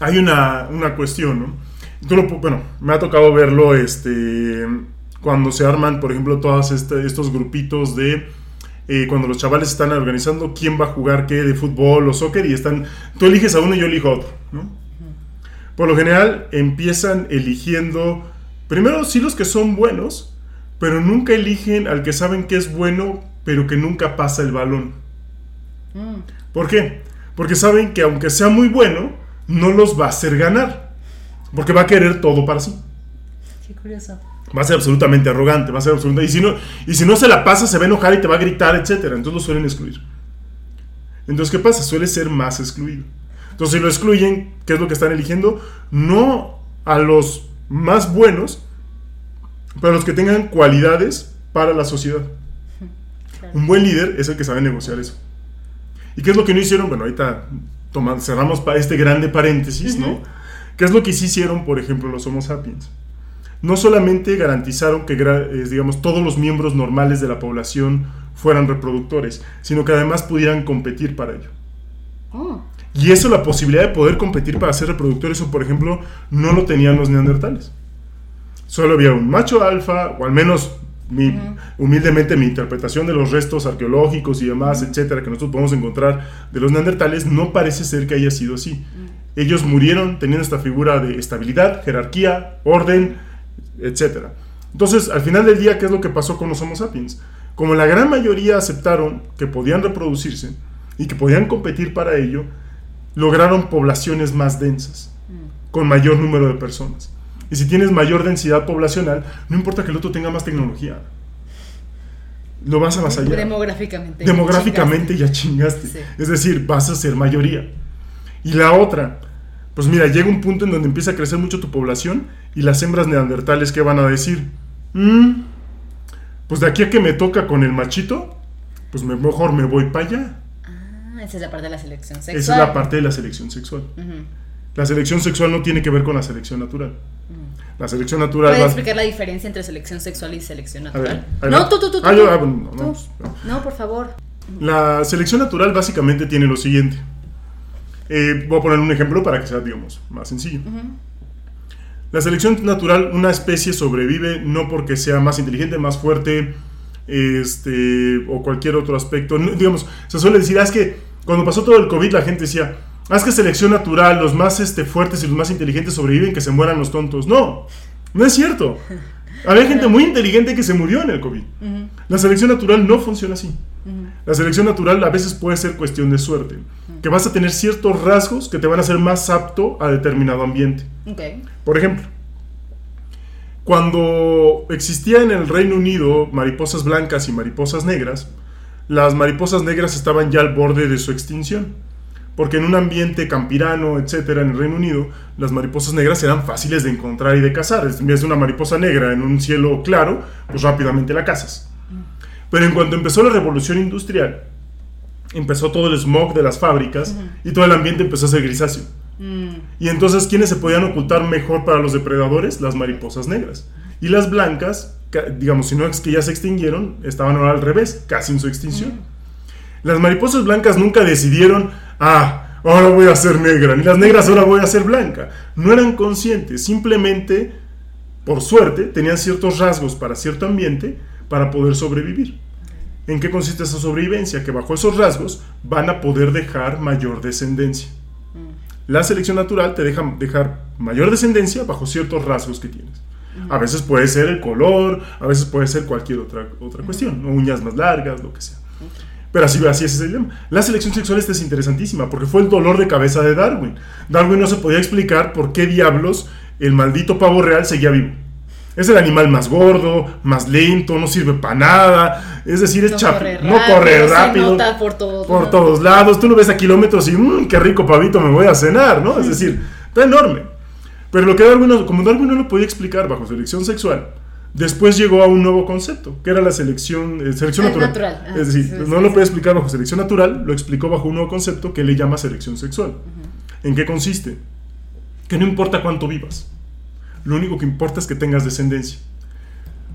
B: hay una, cuestión, ¿no? bueno, me ha tocado verlo este, cuando se arman, por ejemplo, todos este, estos grupitos de... Eh, cuando los chavales están organizando quién va a jugar qué de fútbol o soccer y están, tú eliges a uno y yo elijo a otro, ¿no? Por lo general empiezan eligiendo, primero sí los que son buenos, pero nunca eligen al que saben que es bueno, pero que nunca pasa el balón. Mm. ¿Por qué? Porque saben que aunque sea muy bueno, no los va a hacer ganar. Porque va a querer todo para sí.
A: Qué curioso.
B: Va a ser absolutamente arrogante, va a ser absolutamente... Y si no, y si no se la pasa, se va a enojar y te va a gritar, etc. Entonces lo suelen excluir. Entonces, ¿qué pasa? Suele ser más excluido. Entonces, si lo excluyen, ¿qué es lo que están eligiendo? No a los más buenos, para los que tengan cualidades para la sociedad. Un buen líder es el que sabe negociar eso. ¿Y qué es lo que no hicieron? Bueno, ahorita cerramos este grande paréntesis, ¿no? ¿Qué es lo que sí hicieron, por ejemplo, los Homo sapiens? No solamente garantizaron que, digamos, todos los miembros normales de la población fueran reproductores, sino que además pudieran competir para ello. Oh. Y eso, la posibilidad de poder competir para ser reproductores, o por ejemplo, no lo tenían los neandertales solo había un macho alfa, o al menos humildemente mi interpretación de los restos arqueológicos y demás, etcétera, que nosotros podemos encontrar de los neandertales, no parece ser que haya sido así. Ellos murieron teniendo esta figura de estabilidad, jerarquía, orden, etcétera. Entonces, al final del día, ¿qué es lo que pasó con los Homo sapiens? Como la gran mayoría aceptaron que podían reproducirse y que podían competir para ello, lograron poblaciones más densas, con mayor número de personas. Y si tienes mayor densidad poblacional, no importa que el otro tenga más tecnología. Lo vas a avasallar.
A: Demográficamente.
B: Demográficamente ya chingaste. Es decir, vas a ser mayoría. Y la otra, pues mira, llega un punto en donde empieza a crecer mucho tu población y las hembras neandertales, ¿qué van a decir? Mm, pues de aquí a que me toca con el machito, pues mejor me voy para allá.
A: Ah, esa es la parte de la selección sexual.
B: Esa es la parte de la selección sexual. La selección sexual no tiene que ver con la selección natural. La selección natural.
A: ¿Puedes explicar la diferencia entre selección sexual y selección natural? no, tú, tú, tú. Ah, yo, ah, no, no, no, por favor.
B: La selección natural básicamente tiene lo siguiente. Eh, voy a poner un ejemplo para que sea, digamos, más sencillo. La selección natural, una especie sobrevive no porque sea más inteligente, más fuerte, este, o cualquier otro aspecto. digamos, se suele decir, ah, es que cuando pasó todo el COVID la gente decía, Haz que selección natural, los más este, fuertes y los más inteligentes sobreviven, que se mueran los tontos. No, no es cierto. Había gente muy inteligente que se murió en el COVID. La selección natural no funciona así. La selección natural a veces puede ser cuestión de suerte, que vas a tener ciertos rasgos que te van a hacer más apto a determinado ambiente. Por ejemplo, cuando existía en el Reino Unido mariposas blancas y mariposas negras, las mariposas negras estaban ya al borde de su extinción porque en un ambiente campirano, etcétera, en el Reino Unido, las mariposas negras eran fáciles de encontrar y de cazar. En vez de una mariposa negra en un cielo claro, pues rápidamente la cazas. Pero en cuanto empezó la revolución industrial, empezó todo el smog de las fábricas y todo el ambiente empezó a ser grisáceo.
A: Mm,
B: Y entonces, ¿quiénes se podían ocultar mejor para los depredadores? Las mariposas negras. Y las blancas, ca- digamos, si no es que ya se extinguieron, estaban ahora al revés, casi en su extinción. Las mariposas blancas nunca decidieron, ah, ahora voy a ser negra, ni las negras ahora voy a ser blanca. No eran conscientes, simplemente, por suerte, tenían ciertos rasgos para cierto ambiente para poder sobrevivir. ¿En qué consiste esa sobrevivencia? Que bajo esos rasgos van a poder dejar mayor descendencia. La selección natural te deja dejar mayor descendencia bajo ciertos rasgos que tienes. A veces puede ser el color, a veces puede ser cualquier otra, otra cuestión, ¿no? uñas más largas, lo que sea. Pero así, así es el dilema. La selección sexual esta es interesantísima porque fue el dolor de cabeza de Darwin. Darwin no se podía explicar por qué diablos el maldito pavo real seguía vivo. Es el animal más gordo, más lento, no sirve para nada. Es decir, es
A: no corre
B: no corre rápido
A: nota por todo.
B: por todos lados. Tú lo ves a kilómetros y, mmm, qué rico pavito me voy a cenar, ¿no? Es decir, está enorme. Pero lo que Darwin, no- como Darwin no lo podía explicar bajo selección sexual, después llegó a un nuevo concepto, que era la selección, eh, selección
A: Ah,
B: natural.
A: natural. Ah,
B: es decir,
A: sí,
B: no
A: sí,
B: lo
A: sí.
B: podía explicar bajo selección natural, lo explicó bajo un nuevo concepto que le llama selección sexual. ¿En qué consiste? Que no importa cuánto vivas, lo único que importa es que tengas descendencia.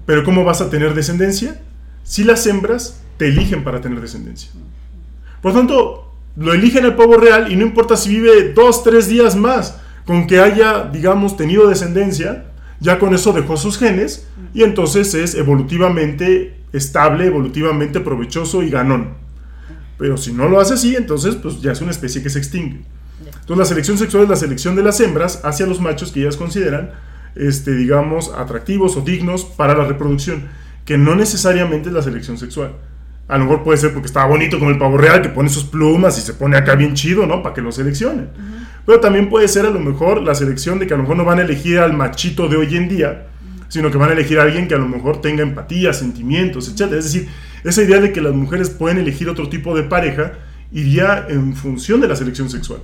B: Pero ¿cómo vas a tener descendencia? Si las hembras te eligen para tener descendencia. Por tanto, lo eligen al pavo real y no importa si vive dos, tres días más, con que haya, digamos, tenido descendencia, ya con eso dejó sus genes y entonces es evolutivamente estable, evolutivamente provechoso y ganón. Pero si no lo hace así, entonces pues ya es una especie que se extingue. Entonces la selección sexual es la selección de las hembras hacia los machos que ellas consideran, este, digamos, atractivos o dignos para la reproducción, que no necesariamente es la selección sexual. A lo mejor puede ser porque está bonito como el pavo real, que pone sus plumas y se pone acá bien chido, ¿no? Para que lo seleccionen. Pero también puede ser a lo mejor la selección de que a lo mejor no van a elegir al machito de hoy en día, sino que van a elegir a alguien que a lo mejor tenga empatía, sentimientos, etc. Es decir, esa idea de que las mujeres pueden elegir otro tipo de pareja iría en función de la selección sexual,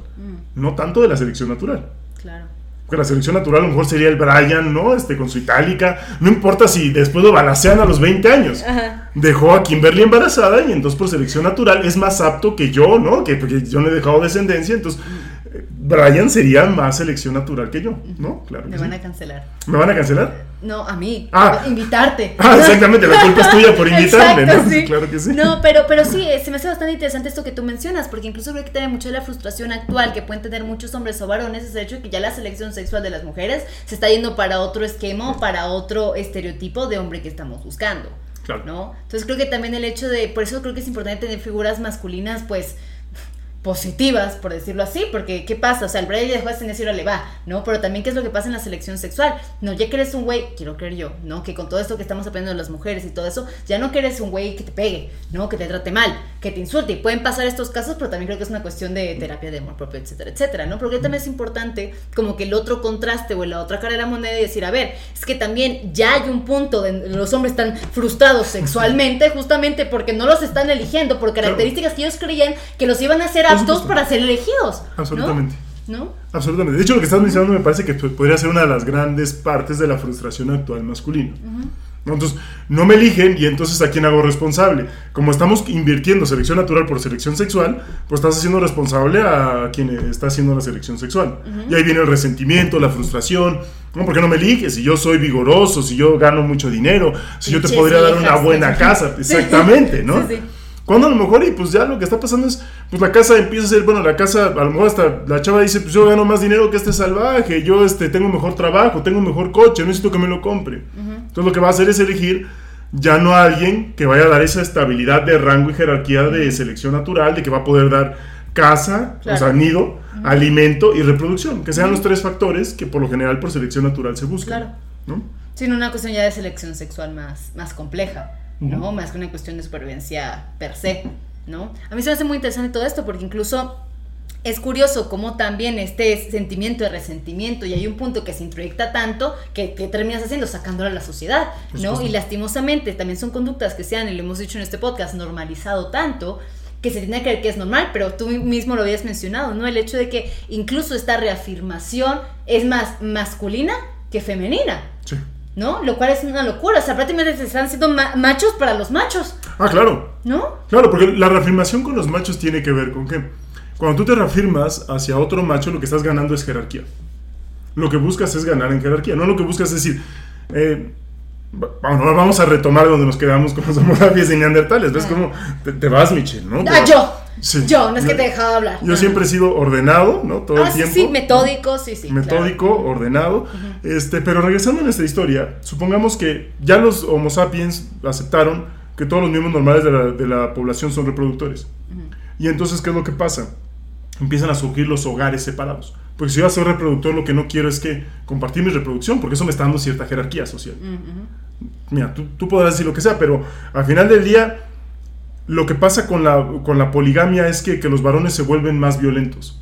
B: no tanto de la selección natural.
A: Claro.
B: Porque la selección natural a lo mejor sería el Brian, ¿no? Este, con su itálica. No importa si después lo balancean a los 20 años.
A: Ajá.
B: Dejó a Kimberly embarazada y entonces por selección natural es más apto que yo, ¿no? Que porque yo no he dejado descendencia, entonces eh, Brian sería más selección natural que yo, ¿no? Claro.
A: Me
B: sí.
A: van a cancelar.
B: ¿Me van a cancelar?
A: No, a mí.
B: Ah.
A: Invitarte.
B: Ah, exactamente, la culpa es tuya por invitarme,
A: Exacto,
B: ¿no?
A: sí.
B: Claro que sí.
A: No, pero, pero sí, eh, se me hace bastante interesante esto que tú mencionas, porque incluso creo que tiene mucho de la frustración actual que pueden tener muchos hombres o varones, es el hecho de que ya la selección sexual de las mujeres se está yendo para otro esquema o para otro estereotipo de hombre que estamos buscando.
B: Claro.
A: ¿no? Entonces creo que también el hecho de, por eso creo que es importante tener figuras masculinas, pues positivas, por decirlo así, porque ¿qué pasa? O sea, el dejó de tener ahora le va, ¿no? Pero también qué es lo que pasa en la selección sexual. No, ya que eres un güey, quiero creer yo, ¿no? Que con todo esto que estamos aprendiendo de las mujeres y todo eso, ya no que eres un güey que te pegue, ¿no? Que te trate mal, que te insulte. Y pueden pasar estos casos, pero también creo que es una cuestión de terapia de amor propio, etcétera, etcétera, ¿no? Porque también es importante como que el otro contraste o la otra cara de la moneda y decir, a ver, es que también ya hay un punto de los hombres están frustrados sexualmente justamente porque no los están eligiendo por características que ellos creían que los iban a hacer aptos para ser elegidos.
B: Absolutamente.
A: ¿No?
B: Absolutamente. De hecho, lo que estás mencionando me parece que podría ser una de las grandes partes de la frustración actual masculina. ¿No? Entonces, no me eligen y entonces a quién hago responsable. Como estamos invirtiendo selección natural por selección sexual, pues estás haciendo responsable a quien está haciendo la selección sexual. Y ahí viene el resentimiento, la frustración. ¿no? ¿Por qué no me eliges? Si yo soy vigoroso, si yo gano mucho dinero, si yo te podría dar una buena casa. Exactamente, ¿no?
A: Sí, sí.
B: Cuando a lo mejor, y pues ya lo que está pasando es, pues la casa empieza a ser, bueno, la casa, a lo mejor hasta la chava dice, pues yo gano más dinero que este salvaje, yo este, tengo mejor trabajo, tengo mejor coche, no necesito que me lo compre. Entonces lo que va a hacer es elegir ya no a alguien que vaya a dar esa estabilidad de rango y jerarquía de selección natural, de que va a poder dar casa, o sea, nido, alimento y reproducción, que sean los tres factores que por lo general por selección natural se buscan.
A: Claro.
B: ¿no?
A: Sino una cuestión ya de selección sexual más, más compleja, ¿no? Más que una cuestión de supervivencia per se, ¿no? A mí se me hace muy interesante todo esto porque incluso es curioso cómo también este sentimiento de resentimiento y hay un punto que se introyecta tanto que, que terminas haciendo sacándolo a la sociedad, ¿no? Y lastimosamente también son conductas que se han, y lo hemos dicho en este podcast, normalizado tanto que se tiene que creer que es normal, pero tú mismo lo habías mencionado, ¿no? El hecho de que incluso esta reafirmación es más masculina que femenina.
B: Sí.
A: ¿no? Lo cual es una locura, o sea, prácticamente se están haciendo ma- machos para los machos,
B: Ah, claro.
A: ¿No?
B: Claro, porque la reafirmación con los machos tiene que ver con que cuando tú te reafirmas hacia otro macho, lo que estás ganando es jerarquía. Lo que buscas es ganar en jerarquía, no lo que buscas es decir, eh, bueno, vamos a retomar donde nos quedamos con los homosapiens y neandertales. ¿Ves cómo te, te vas, Michelle, no?
A: Ah, yo.
B: Sí.
A: Yo, no es que te he dejado hablar.
B: Yo
A: Ah.
B: siempre he sido ordenado, ¿no? Todo
A: Ah,
B: el
A: sí,
B: tiempo.
A: sí, metódico, sí, sí. claro.
B: metódico, ordenado. este, pero regresando a nuestra historia, supongamos que ya los Homo sapiens aceptaron que todos los miembros normales de la, de la población son reproductores. Y entonces, ¿qué es lo que pasa? Empiezan a surgir los hogares separados. Porque si yo soy reproductor, lo que no quiero es que compartir mi reproducción, porque eso me está dando cierta jerarquía social. Mira, tú, tú podrás decir lo que sea, pero al final del día, lo que pasa con la, con la poligamia es que, que los varones se vuelven más violentos.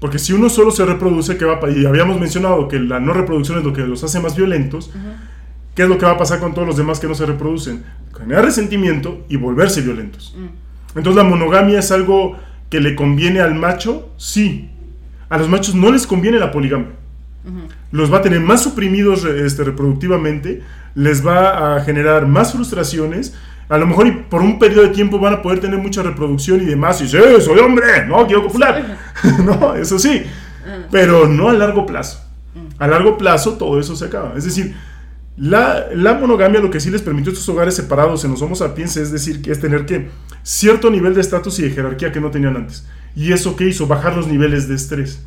B: Porque si uno solo se reproduce, ¿qué va a Y habíamos mencionado que la no reproducción es lo que los hace más violentos. ¿Qué es lo que va a pasar con todos los demás que no se reproducen? Generar resentimiento y volverse violentos. Entonces la monogamia es algo que le conviene al macho, sí. A los machos no les conviene la poligamia. Los va a tener más suprimidos este, reproductivamente, les va a generar más frustraciones. A lo mejor y por un periodo de tiempo van a poder tener mucha reproducción y demás. Y sí, soy hombre, no quiero copular. no, eso sí. Pero no a largo plazo. A largo plazo todo eso se acaba. Es decir, la, la monogamia lo que sí les permitió estos hogares separados en los Homo sapiens es decir, que es tener que cierto nivel de estatus y de jerarquía que no tenían antes. ¿Y eso qué hizo? Bajar los niveles de estrés.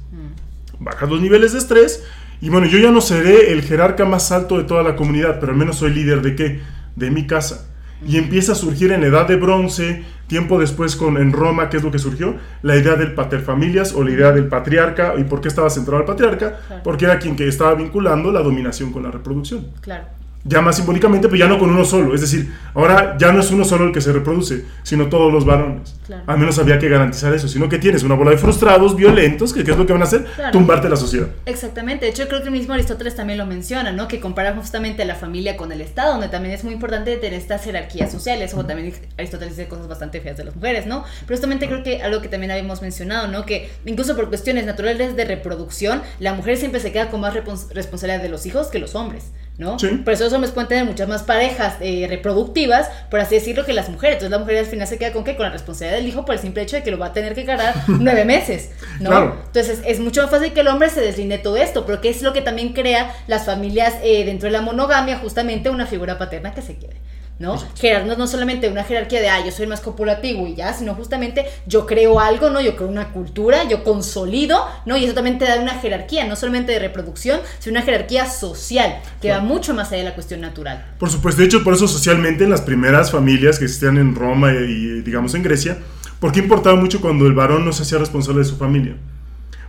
B: Bajar los niveles de estrés. Y bueno, yo ya no seré el jerarca más alto de toda la comunidad, pero al menos soy líder de qué? De mi casa. Y empieza a surgir en edad de bronce, tiempo después con en Roma, ¿qué es lo que surgió? La idea del paterfamilias o la idea del patriarca. ¿Y por qué estaba centrado el patriarca?
A: Claro.
B: Porque era quien que estaba vinculando la dominación con la reproducción
A: Claro.
B: Ya más simbólicamente, pero ya no con uno solo. Es decir, ahora ya no es uno solo el que se reproduce, sino todos los varones.
A: Claro.
B: Al menos había que garantizar eso, sino que tienes una bola de frustrados, violentos, que ¿qué es lo que van a hacer?
A: Claro.
B: Tumbarte la sociedad.
A: Exactamente, de hecho creo que el mismo Aristóteles también lo menciona, ¿no? Que compara justamente la familia con el Estado, donde también es muy importante tener estas jerarquías sociales, o también Aristóteles dice cosas bastante feas de las mujeres, ¿no? Pero justamente creo que algo que también habíamos mencionado, ¿no? Que incluso por cuestiones naturales de reproducción, la mujer siempre se queda con más responsabilidad de los hijos que los hombres. ¿No?
B: Sí.
A: Por eso los hombres pueden tener muchas más parejas eh, reproductivas, por así decirlo, que las mujeres. Entonces la mujer al final se queda con qué? Con la responsabilidad del hijo por el simple hecho de que lo va a tener que cargar nueve meses, ¿no?
B: Claro.
A: Entonces es mucho más fácil que el hombre se deslinde todo esto, pero que es lo que también crea las familias eh, dentro de la monogamia, justamente una figura paterna que se quede. ¿No? Gerar no, solamente una jerarquía de, ah, yo soy el más copulativo y ya, sino justamente yo creo algo, ¿no? Yo creo una cultura, yo consolido, ¿no? Y eso también te da una jerarquía, no solamente de reproducción, sino una jerarquía social, que va mucho más allá de la cuestión natural.
B: Por supuesto, de hecho, por eso socialmente en las primeras familias que existían en Roma y, y, digamos en Grecia, ¿por qué importaba mucho cuando el varón no se hacía responsable de su familia?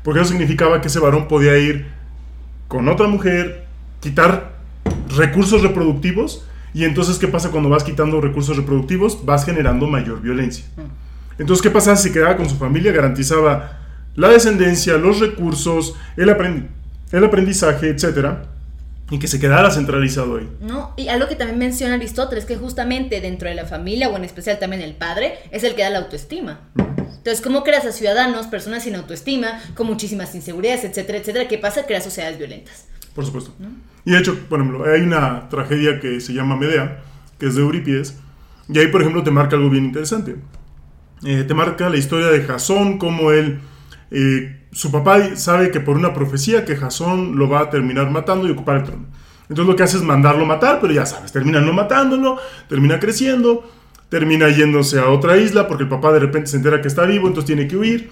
B: Porque eso significaba que ese varón podía ir con otra mujer, quitar recursos reproductivos, y entonces, ¿qué pasa cuando vas quitando recursos reproductivos? Vas generando mayor violencia. Entonces, ¿qué pasa si quedaba con su familia? Garantizaba la descendencia, los recursos, el, aprendi- el aprendizaje, etcétera, y que se quedara centralizado ahí.
A: ¿No? Y algo que también menciona Aristóteles, que justamente dentro de la familia, o en especial también el padre, es el que da la autoestima. Entonces, ¿cómo creas a ciudadanos, personas sin autoestima, con muchísimas inseguridades, etcétera, etcétera? ¿Qué pasa? Creas sociedades violentas.
B: Por supuesto. Y de hecho, por ejemplo, hay una tragedia que se llama Medea, que es de Eurípides, y ahí, por ejemplo, te marca algo bien interesante. Eh, te marca la historia de Jasón, como él, eh, su papá sabe que por una profecía que Jasón lo va a terminar matando y ocupar el trono. Entonces lo que hace es mandarlo matar, pero ya sabes, termina no matándolo, termina creciendo, termina yéndose a otra isla porque el papá de repente se entera que está vivo, entonces tiene que huir.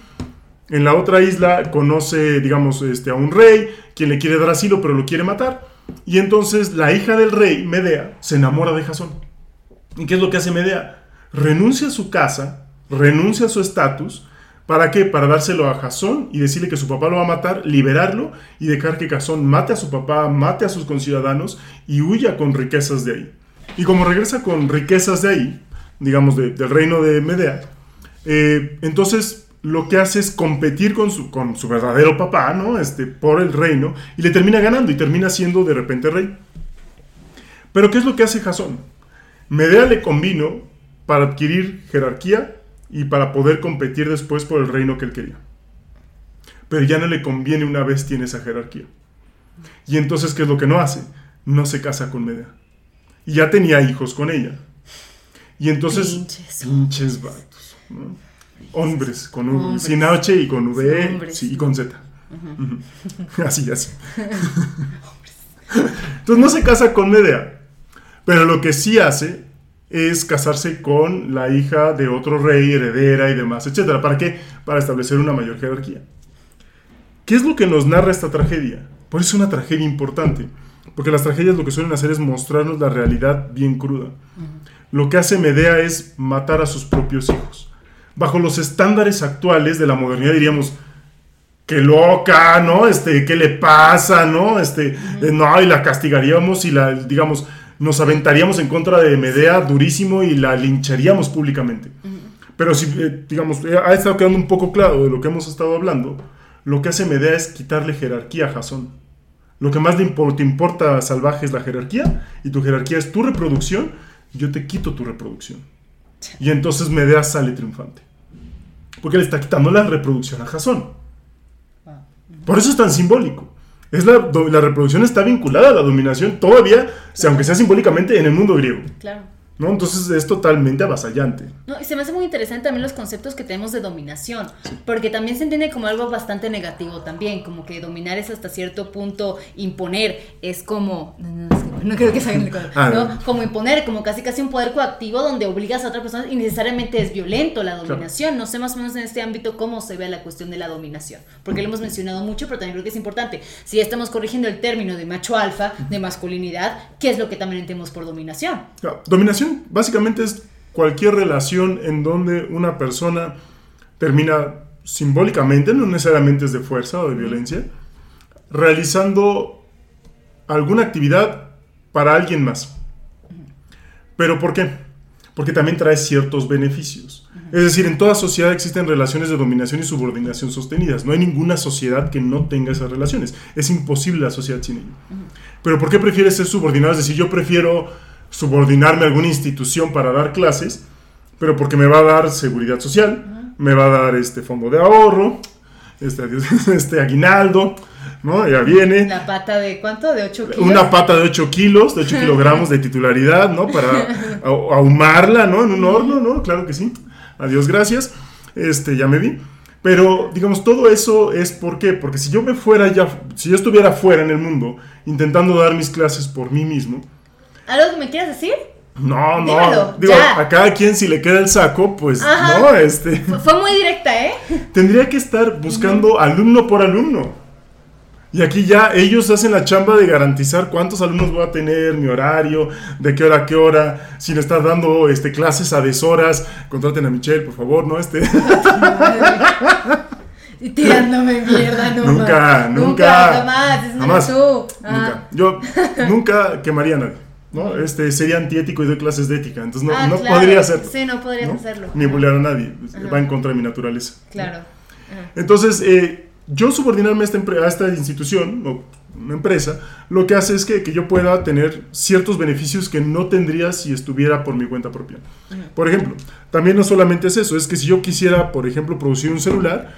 B: En la otra isla conoce, digamos, este, a un rey, quien le quiere dar asilo, pero lo quiere matar. Y entonces la hija del rey, Medea, se enamora de Jasón. ¿Y qué es lo que hace Medea? Renuncia a su casa, renuncia a su estatus. ¿Para qué? Para dárselo a Jasón y decirle que su papá lo va a matar, liberarlo y dejar que Jasón mate a su papá, mate a sus conciudadanos y huya con riquezas de ahí. Y como regresa con riquezas de ahí, digamos de- del reino de Medea, eh, entonces lo que hace es competir con su, con su verdadero papá, ¿no? Este, por el reino, y le termina ganando y termina siendo de repente rey. Pero ¿qué es lo que hace Jasón? Medea le convino para adquirir jerarquía y para poder competir después por el reino que él quería. Pero ya no le conviene una vez tiene esa jerarquía. Y entonces, ¿qué es lo que no hace? No se casa con Medea. Y ya tenía hijos con ella. Y entonces,
A: Pinches.
B: pinches vatos. ¿no? Hombres, con U,
A: Hombres.
B: sin H y con V
A: Hombres.
B: sí, y con Z. Ujú. Así, así. Entonces no se casa con Medea. Pero lo que sí hace es casarse con la hija de otro rey, heredera y demás, etcétera. ¿Para qué? Para establecer una mayor jerarquía. ¿Qué es lo que nos narra esta tragedia? Por eso es una tragedia importante. Porque las tragedias lo que suelen hacer es mostrarnos la realidad bien cruda. Lo que hace Medea es matar a sus propios hijos. Bajo los estándares actuales de la modernidad diríamos, qué loca, ¿no? Este, ¿qué le pasa, no? Este, no, y la castigaríamos y la, digamos, nos aventaríamos en contra de Medea durísimo y la lincharíamos públicamente. Pero si, eh, digamos, eh, ha estado quedando un poco claro de lo que hemos estado hablando, lo que hace Medea es quitarle jerarquía a Jasón. Lo que más le te importa a Salvaje es la jerarquía, y tu jerarquía es tu reproducción, yo te quito tu reproducción. Y entonces Medea sale triunfante. Porque le está quitando la reproducción a Jasón. Por eso es tan simbólico. Es la, reproducción está vinculada a la dominación todavía, si aunque sea simbólicamente, en el mundo griego.
A: Claro.
B: ¿No? Entonces es totalmente avasallante.
A: No, y se me hace muy interesante también los conceptos que tenemos de dominación, porque también se entiende como algo bastante negativo también, como que dominar es hasta cierto punto imponer, es como, no, no, es que- no creo que salga en el
B: Ah.
A: Como imponer, como casi casi un poder coactivo donde obligas a otra persona y necesariamente es violento la dominación, no sé más o menos en este ámbito cómo se ve la cuestión de la dominación, porque lo hemos mencionado mucho, pero también creo que es importante, si ya estamos corrigiendo el término de macho alfa, de masculinidad, ¿qué es lo que también entendemos por dominación?
B: Claro, Dominación básicamente es cualquier relación en donde una persona termina simbólicamente, no necesariamente es de fuerza o de violencia, realizando alguna actividad para alguien más. ¿Pero por qué? Porque también trae ciertos beneficios. Es decir, en toda sociedad existen relaciones de dominación y subordinación sostenidas. No hay ninguna sociedad que no tenga esas relaciones. Es imposible la sociedad sin ello. Pero ¿por qué prefieres ser subordinado? Es decir, yo prefiero subordinarme a alguna institución para dar clases, pero porque me va a dar seguridad social, me va a dar este fondo de ahorro, este, este aguinaldo, ¿no? Ya viene.
A: La pata de cuánto? De 8 kilos.
B: Una pata de 8 kilos, de 8 kilogramos de titularidad, ¿no? Para ahu- ahumarla, ¿no? En un horno, ¿no? Claro que sí. Adiós, gracias. Este, ya me vi. Pero, digamos, todo eso es ¿por qué? Porque si yo me fuera ya, si yo estuviera fuera en el mundo, intentando dar mis clases por mí mismo,
A: ¿Algo que me quieras decir?
B: no, no.
A: Dímelo,
B: digo,
A: ya.
B: a cada quien si le queda el saco, pues,
A: Ajá.
B: no, este.
A: Fue, muy directa, ¿eh?
B: Tendría que estar buscando alumno por alumno. Y aquí ya ellos hacen la chamba de garantizar cuántos alumnos voy a tener, mi horario, de qué hora a qué hora, si no estás dando este, clases a deshoras, contraten a Michelle, por favor, ¿no? Este,
A: Y tirándome mierda, no
B: nunca,
A: más.
B: nunca,
A: jamás, es
B: jamás,
A: tú. Ah.
B: nunca. Yo nunca quemaría a nadie, ¿no? Este, sería antiético y doy clases de ética, entonces no,
A: Ah,
B: no
A: claro.
B: podría hacerlo.
A: Sí, no podrías
B: ¿no?
A: hacerlo.
B: Ni
A: Ajá.
B: bullear a nadie,
A: Ajá.
B: va en contra de mi naturaleza.
A: Claro. Ajá.
B: Entonces, eh, yo subordinarme a esta, empre- a esta institución o una empresa, lo que hace es que, que yo pueda tener ciertos beneficios que no tendría si estuviera por mi cuenta propia. Por ejemplo, también no solamente es eso, es que si yo quisiera, por ejemplo, producir un celular,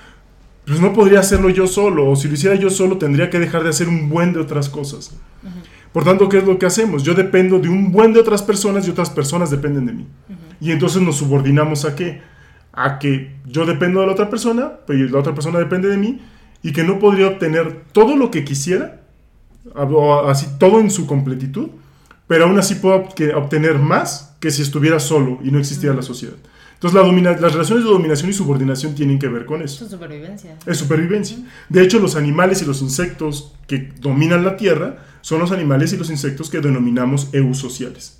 B: pues no podría hacerlo yo solo, o si lo hiciera yo solo tendría que dejar de hacer un buen de otras cosas. Por tanto, ¿qué es lo que hacemos? Yo dependo de un buen de otras personas y otras personas dependen de mí. Y entonces nos subordinamos a qué? A que yo dependo de la otra persona, pero la otra persona depende de mí, y que no podría obtener todo lo que quisiera, así todo en su completitud, pero aún así puedo obtener más que si estuviera solo y no existiera la sociedad. Entonces la las relaciones de dominación y subordinación tienen que ver con eso.
A: Es supervivencia.
B: Es supervivencia. De hecho, los animales y los insectos que dominan la Tierra son los animales y los insectos que denominamos eusociales.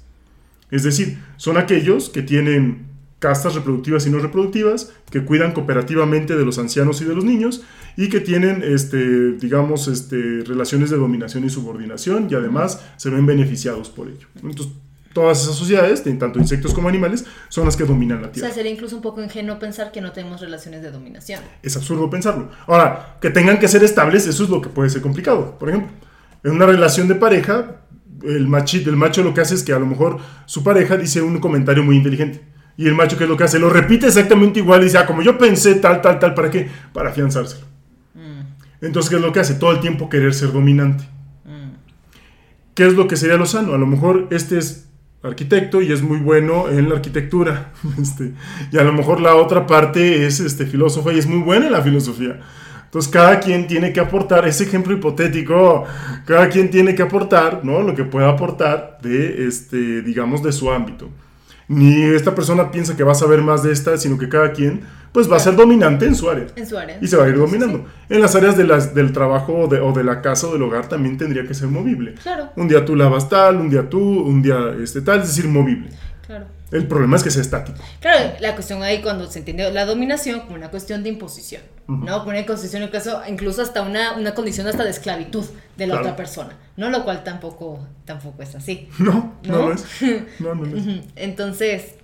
B: Es decir, son aquellos que tienen castas reproductivas y no reproductivas, que cuidan cooperativamente de los ancianos y de los niños y que tienen, este, digamos, este, relaciones de dominación y subordinación y además se ven beneficiados por ello. Entonces, todas esas sociedades, tanto insectos como animales, son las que dominan la
A: O
B: Tierra.
A: sea, sería incluso un poco ingenuo pensar que no tenemos relaciones de dominación.
B: Es absurdo pensarlo. Ahora, que tengan que ser estables, eso es lo que puede ser complicado. Por ejemplo, en una relación de pareja, el, machi- el macho lo que hace es que a lo mejor su pareja dice un comentario muy inteligente. Y el macho, ¿qué es lo que hace? Lo repite exactamente igual y dice, ah, como yo pensé, tal, tal, tal, ¿para qué? Para afianzárselo. Entonces, ¿qué es lo que hace? Todo el tiempo querer ser dominante. ¿Qué es lo que sería lo sano? A lo mejor este es arquitecto y es muy bueno en la arquitectura. Este, y a lo mejor la otra parte es este, filósofa y es muy buena en la filosofía. Entonces cada quien tiene que aportar, ese ejemplo hipotético, cada quien tiene que aportar, ¿no? Lo que pueda aportar de, este, digamos, de su ámbito. Ni esta persona piensa que va a saber más de esta, sino que cada quien, pues, va a ser dominante en su área.
A: En su área.
B: Y se va a ir dominando. En las áreas de las, del trabajo o de, o de la casa o del hogar también tendría que ser movible.
A: Claro.
B: Un día tú lavas tal, un día tú, un día este tal, es decir, movible.
A: Claro.
B: El problema es que sea estático.
A: Claro, la cuestión ahí cuando se entiende la dominación como una cuestión de imposición, ¿no? Como una imposición, en caso, incluso hasta una, una condición hasta de esclavitud de la
B: Claro.
A: otra persona, ¿no? Lo cual tampoco, tampoco es así.
B: No, no,
A: ¿No?
B: lo es. No, no es.
A: Entonces,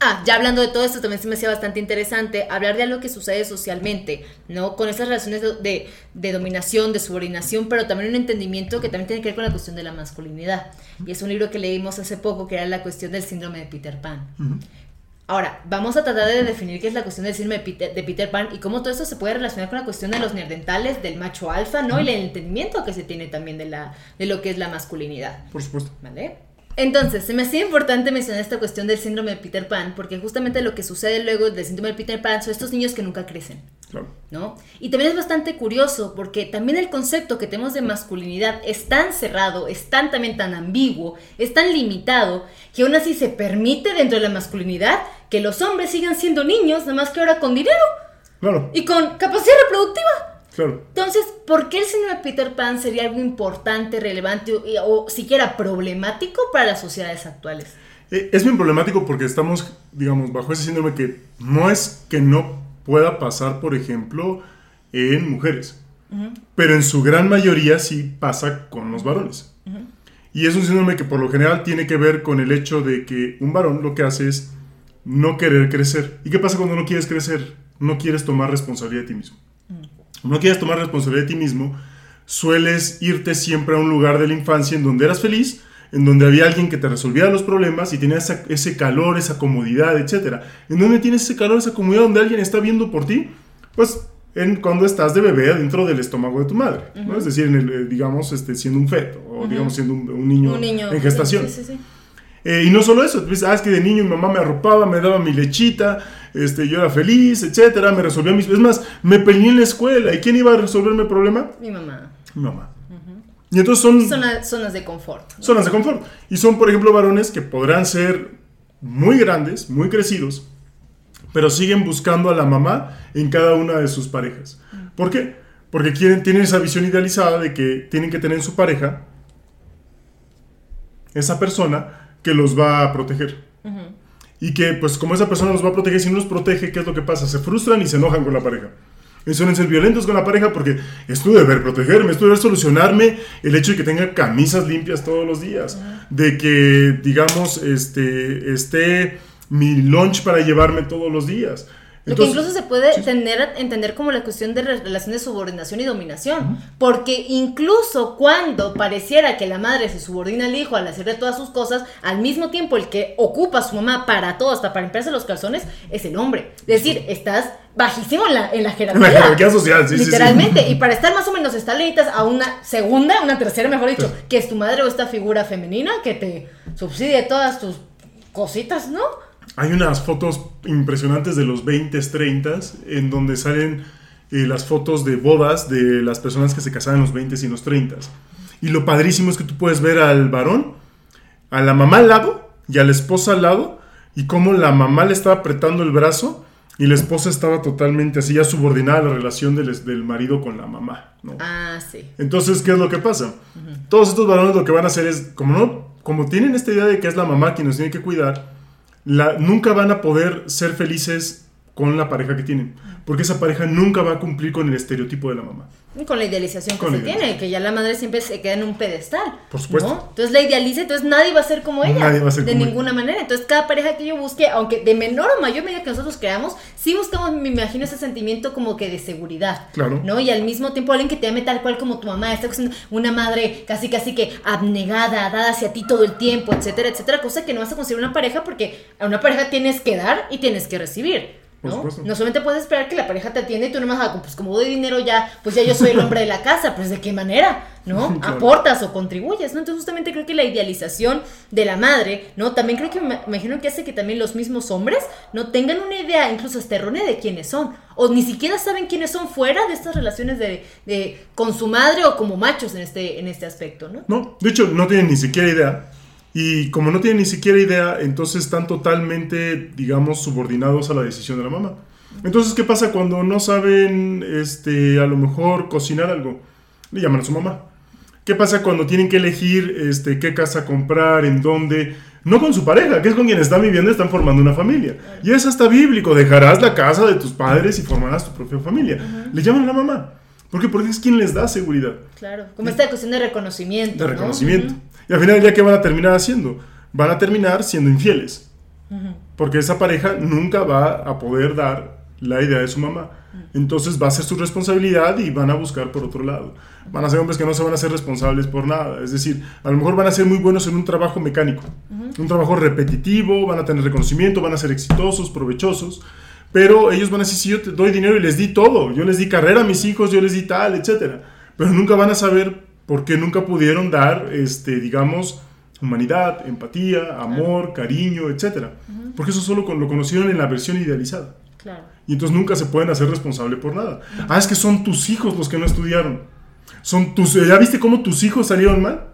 A: ah, ya hablando de todo esto, también se me hacía bastante interesante hablar de algo que sucede socialmente, ¿no? Con esas relaciones de, de- de dominación, de subordinación, pero también un entendimiento que también tiene que ver con la cuestión de la masculinidad. Y es un libro que leímos hace poco, que era la cuestión del síndrome de Peter Pan.
B: Ujú.
A: Ahora, vamos a tratar de definir qué es la cuestión del síndrome de Peter, de Peter Pan y cómo todo esto se puede relacionar con la cuestión de los neandertales, del macho alfa, ¿no? Y el entendimiento que se tiene también de, la, de lo que es la masculinidad.
B: Por supuesto.
A: ¿Vale? Entonces, se me hacía importante mencionar esta cuestión del síndrome de Peter Pan, porque justamente lo que sucede luego del síndrome de Peter Pan son estos niños que nunca crecen,
B: Claro.
A: ¿no? Y también es bastante curioso, porque también el concepto que tenemos de masculinidad es tan cerrado, es tan también tan ambiguo, es tan limitado, que aún así se permite dentro de la masculinidad que los hombres sigan siendo niños, nada más que ahora con dinero
B: Claro,
A: y con capacidad reproductiva.
B: Claro.
A: Entonces, ¿por qué el síndrome de Peter Pan sería algo importante, relevante o, o siquiera problemático para las sociedades actuales?
B: Eh, Es bien problemático porque estamos, digamos, bajo ese síndrome que no es que no pueda pasar, por ejemplo, en mujeres, pero en su gran mayoría sí pasa con los varones. Y es un síndrome que por lo general tiene que ver con el hecho de que un varón lo que hace es no querer crecer. ¿Y qué pasa cuando no quieres crecer? No quieres tomar responsabilidad de ti mismo. No quieres tomar responsabilidad de ti mismo, sueles irte siempre a un lugar de la infancia en donde eras feliz, en donde había alguien que te resolvía los problemas y tenías ese calor, esa comodidad, etc. ¿En donde tienes ese calor, esa comodidad donde alguien está viendo por ti? Pues en cuando estás de bebé dentro del estómago de tu madre, ¿no? Es decir, en el, eh, digamos, este, siendo un feto o digamos siendo un, un niño,
A: Un niño.
B: en gestación.
A: Sí, sí, sí.
B: Eh, y no solo eso, pues, ah, es que de niño mi mamá me arropaba, me daba mi lechita, este, yo era feliz, etcétera, me resolvía mis... Es más, me peleé en la escuela. ¿Y quién iba a resolverme el problema?
A: Mi mamá.
B: Mi mamá. Y entonces son
A: Zona- zonas de confort. ¿no?
B: zonas de confort. Y son, por ejemplo, varones que podrán ser muy grandes, muy crecidos, pero siguen buscando a la mamá en cada una de sus parejas. ¿Por qué? Porque quieren, tienen esa visión idealizada de que tienen que tener en su pareja esa persona que los va a proteger. Y que, pues, como esa persona los va a proteger, si no los protege, ¿qué es lo que pasa? Se frustran y se enojan con la pareja. Y suelen ser violentos con la pareja porque es tu deber protegerme, es tu deber solucionarme el hecho de que tenga camisas limpias todos los días, de que, digamos, este, esté mi lunch para llevarme todos los días.
A: Lo que incluso se puede tener, entender como la cuestión de re- relación de subordinación y dominación. Porque incluso cuando pareciera que la madre se subordina al hijo al hacerle todas sus cosas, al mismo tiempo el que ocupa a su mamá para todo, hasta para limpiarse los calzones, es el hombre. Es decir, estás bajísimo en la, en la
B: En
A: jerarquía.
B: la jerarquía social, sí, sí, sí.
A: Literalmente. Y para estar más o menos está necesitas a una segunda, una tercera, mejor dicho, que es tu madre o esta figura femenina que te subsidie todas tus cositas, ¿no?
B: Hay unas fotos impresionantes de los 20s, 30s, en donde salen eh, las fotos de bodas de las personas que se casaban en los 20s y en los 30s. Y lo padrísimo es que tú puedes ver al varón, a la mamá al lado y a la esposa al lado, y cómo la mamá le estaba apretando el brazo y la esposa estaba totalmente así, ya subordinada a la relación del, del marido con la mamá. ¿no?
A: Ah, sí.
B: Entonces, ¿qué es lo que pasa? Todos estos varones lo que van a hacer es, como no, como tienen esta idea de que es la mamá quien nos tiene que cuidar, la, nunca van a poder ser felices con la pareja que tienen, porque esa pareja nunca va a cumplir con el estereotipo de la mamá.
A: Y Con la idealización que
B: Con
A: se tiene, que ya la madre siempre se queda en un pedestal.
B: Por supuesto.
A: ¿no? Entonces la idealiza, entonces nadie va a ser como ella.
B: Nadie va a ser
A: de
B: como
A: ninguna manera. Entonces cada pareja que yo busque, aunque de menor o mayor medida que nosotros creamos, sí buscamos, me imagino, ese sentimiento como que de seguridad.
B: Claro.
A: ¿No? Y al mismo tiempo alguien que te ame tal cual como tu mamá, cuestión, una madre casi casi que abnegada, dada hacia ti todo el tiempo, etcétera, etcétera, cosa que no vas a conseguir una pareja porque a una pareja tienes que dar y tienes que recibir. ¿No? no solamente puedes esperar que la pareja te atienda y tú nomás, ah, pues como doy dinero ya, pues ya yo soy el hombre de la casa, pues de qué manera, ¿no? Aportas o contribuyes, ¿no? Entonces justamente creo que la idealización de la madre, ¿no? También creo que me imagino que hace que también los mismos hombres no tengan una idea incluso hasta errónea de quiénes son, o ni siquiera saben quiénes son fuera de estas relaciones de, de, con su madre o como machos en este, en este aspecto, ¿no?
B: No, de hecho no tienen ni siquiera idea. Y como no tienen ni siquiera idea, entonces están totalmente, digamos, subordinados a la decisión de la mamá. Entonces, ¿qué pasa cuando no saben, este, a lo mejor cocinar algo? Le llaman a su mamá. ¿Qué pasa cuando tienen que elegir, este, qué casa comprar, en dónde? No con su pareja, que es con quien están viviendo, están formando una familia. Y es hasta bíblico, dejarás la casa de tus padres y formarás tu propia familia. Le llaman a la mamá. ¿Por qué? Porque es quien les da seguridad.
A: Claro, como esta cuestión de reconocimiento.
B: De reconocimiento. Y al final, ¿ya qué van a terminar haciendo? Van a terminar siendo infieles. Porque esa pareja nunca va a poder dar la idea de su mamá. Entonces va a ser su responsabilidad y van a buscar por otro lado. Van a ser hombres que no se van a ser responsables por nada. Es decir, a lo mejor van a ser muy buenos en un trabajo mecánico, un trabajo repetitivo, van a tener reconocimiento, van a ser exitosos, provechosos, pero ellos van a decir, si yo te doy dinero y les di todo, yo les di carrera a mis hijos, yo les di tal, etc. Pero nunca van a saber por qué nunca pudieron dar, este, digamos, humanidad, empatía, amor, cariño, etc. Porque eso solo lo conocieron en la versión idealizada. Y entonces nunca se pueden hacer responsable por nada. Ah, es que son tus hijos los que no estudiaron. Son tus, ¿Ya viste cómo tus hijos salieron mal?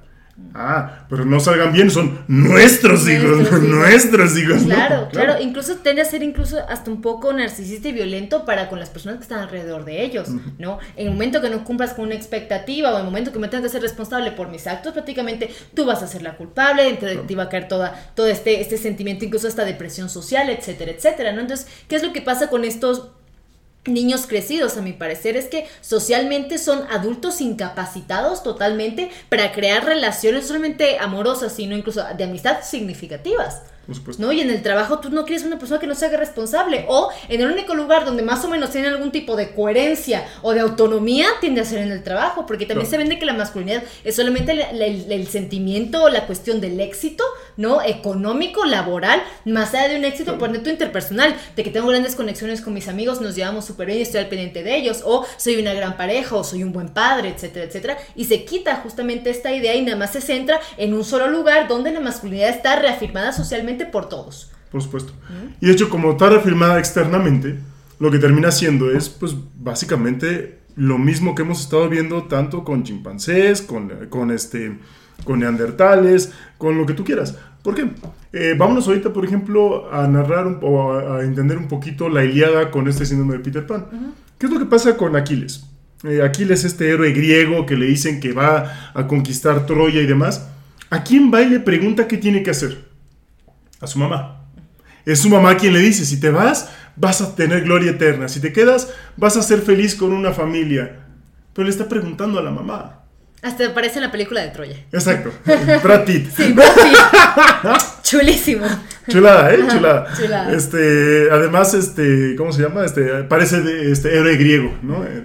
B: Ah, pero no salgan bien, son nuestros hijos, nuestros hijos.
A: Claro, claro, incluso tiende a ser incluso hasta un poco narcisista y violento para con las personas que están alrededor de ellos, ¿no? En el momento que no cumplas con una expectativa o en el momento que me tengas que ser responsable por mis actos, prácticamente tú vas a ser la culpable, entonces te va a caer toda, todo este, este sentimiento, incluso hasta depresión social, etcétera, etcétera, ¿no? Entonces, ¿qué es lo que pasa con estos niños crecidos, a mi parecer, es que socialmente son adultos incapacitados totalmente para crear relaciones solamente amorosas, sino incluso de amistad significativas. ¿No? Y en el trabajo tú no quieres una persona que no se haga responsable. O en el único lugar donde más o menos tiene algún tipo de coherencia o de autonomía, tiende a ser en el trabajo. Porque también se vende que la masculinidad es solamente el, sentimiento o la cuestión del éxito, ¿no? Económico, laboral, más allá de un éxito, por ejemplo, interpersonal. De que tengo grandes conexiones con mis amigos, nos llevamos súper bien y estoy al pendiente de ellos. O soy una gran pareja, o soy un buen padre, etcétera, etcétera. Y se quita justamente esta idea y nada más se centra en un solo lugar donde la masculinidad está reafirmada socialmente por todos.
B: Por supuesto. Y de hecho, como está reafirmada externamente, lo que termina siendo es, pues, básicamente lo mismo que hemos estado viendo tanto con chimpancés, con, con, este, con neandertales, con lo que tú quieras. ¿Por qué? Eh, vámonos ahorita, por ejemplo, a narrar o a, entender un poquito la Iliada con este síndrome de Peter Pan. ¿Qué es lo que pasa con Aquiles? Eh, Aquiles, este héroe griego que le dicen que va a conquistar Troya y demás. ¿A quién va y le pregunta qué tiene que hacer? A su mamá. Es su mamá quien le dice, si te vas, vas a tener gloria eterna. Si te quedas, vas a ser feliz con una familia. Pero le está preguntando a la mamá.
A: Hasta aparece en la película de Troya.
B: Exacto. Brad Pitt.
A: Sí, Brad Pitt. Chulísimo.
B: Chulada, ¿eh? Chulada. Chulada. Este, además, este, ¿cómo se llama? Este, parece de, este héroe griego, ¿no? Eh,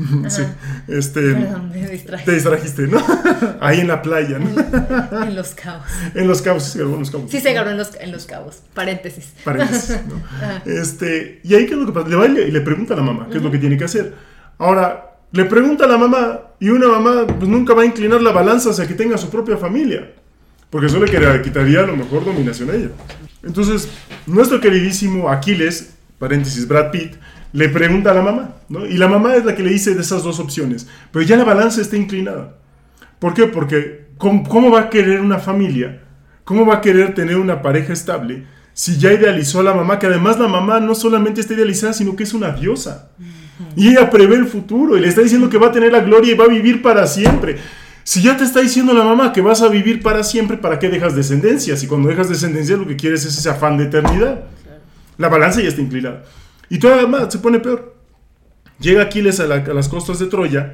B: Sí. Este,
A: Perdón, me distraje.
B: Te distrajiste, ¿no? Ahí en la playa, ¿no?
A: En, los cabos.
B: En los cabos, sí se grabó en los cabos.
A: Sí se grabó en los, en los cabos. Paréntesis.
B: Paréntesis, ¿no? Este, y ahí, ¿qué es lo que pasa? Le va y le pregunta a la mamá qué es lo que tiene que hacer. Ahora, le pregunta a la mamá y una mamá pues nunca va a inclinar la balanza hacia que tenga su propia familia. Porque eso le quitaría a lo mejor dominación a ella. Entonces, nuestro queridísimo Aquiles, paréntesis Brad Pitt, le pregunta a la mamá, ¿no? Y la mamá es la que le dice de esas dos opciones. Pero ya la balanza está inclinada. ¿Por qué? Porque ¿cómo, va a querer una familia? ¿Cómo va a querer tener una pareja estable si ya idealizó a la mamá? Que además la mamá no solamente está idealizada, sino que es una diosa. Y ella prevé el futuro y le está diciendo que va a tener la gloria y va a vivir para siempre. Si ya te está diciendo la mamá que vas a vivir para siempre, ¿para qué dejas descendencia? Si cuando dejas descendencia lo que quieres es ese afán de eternidad. La balanza ya está inclinada. Y todavía más, se pone peor. Llega Aquiles a, las costas de Troya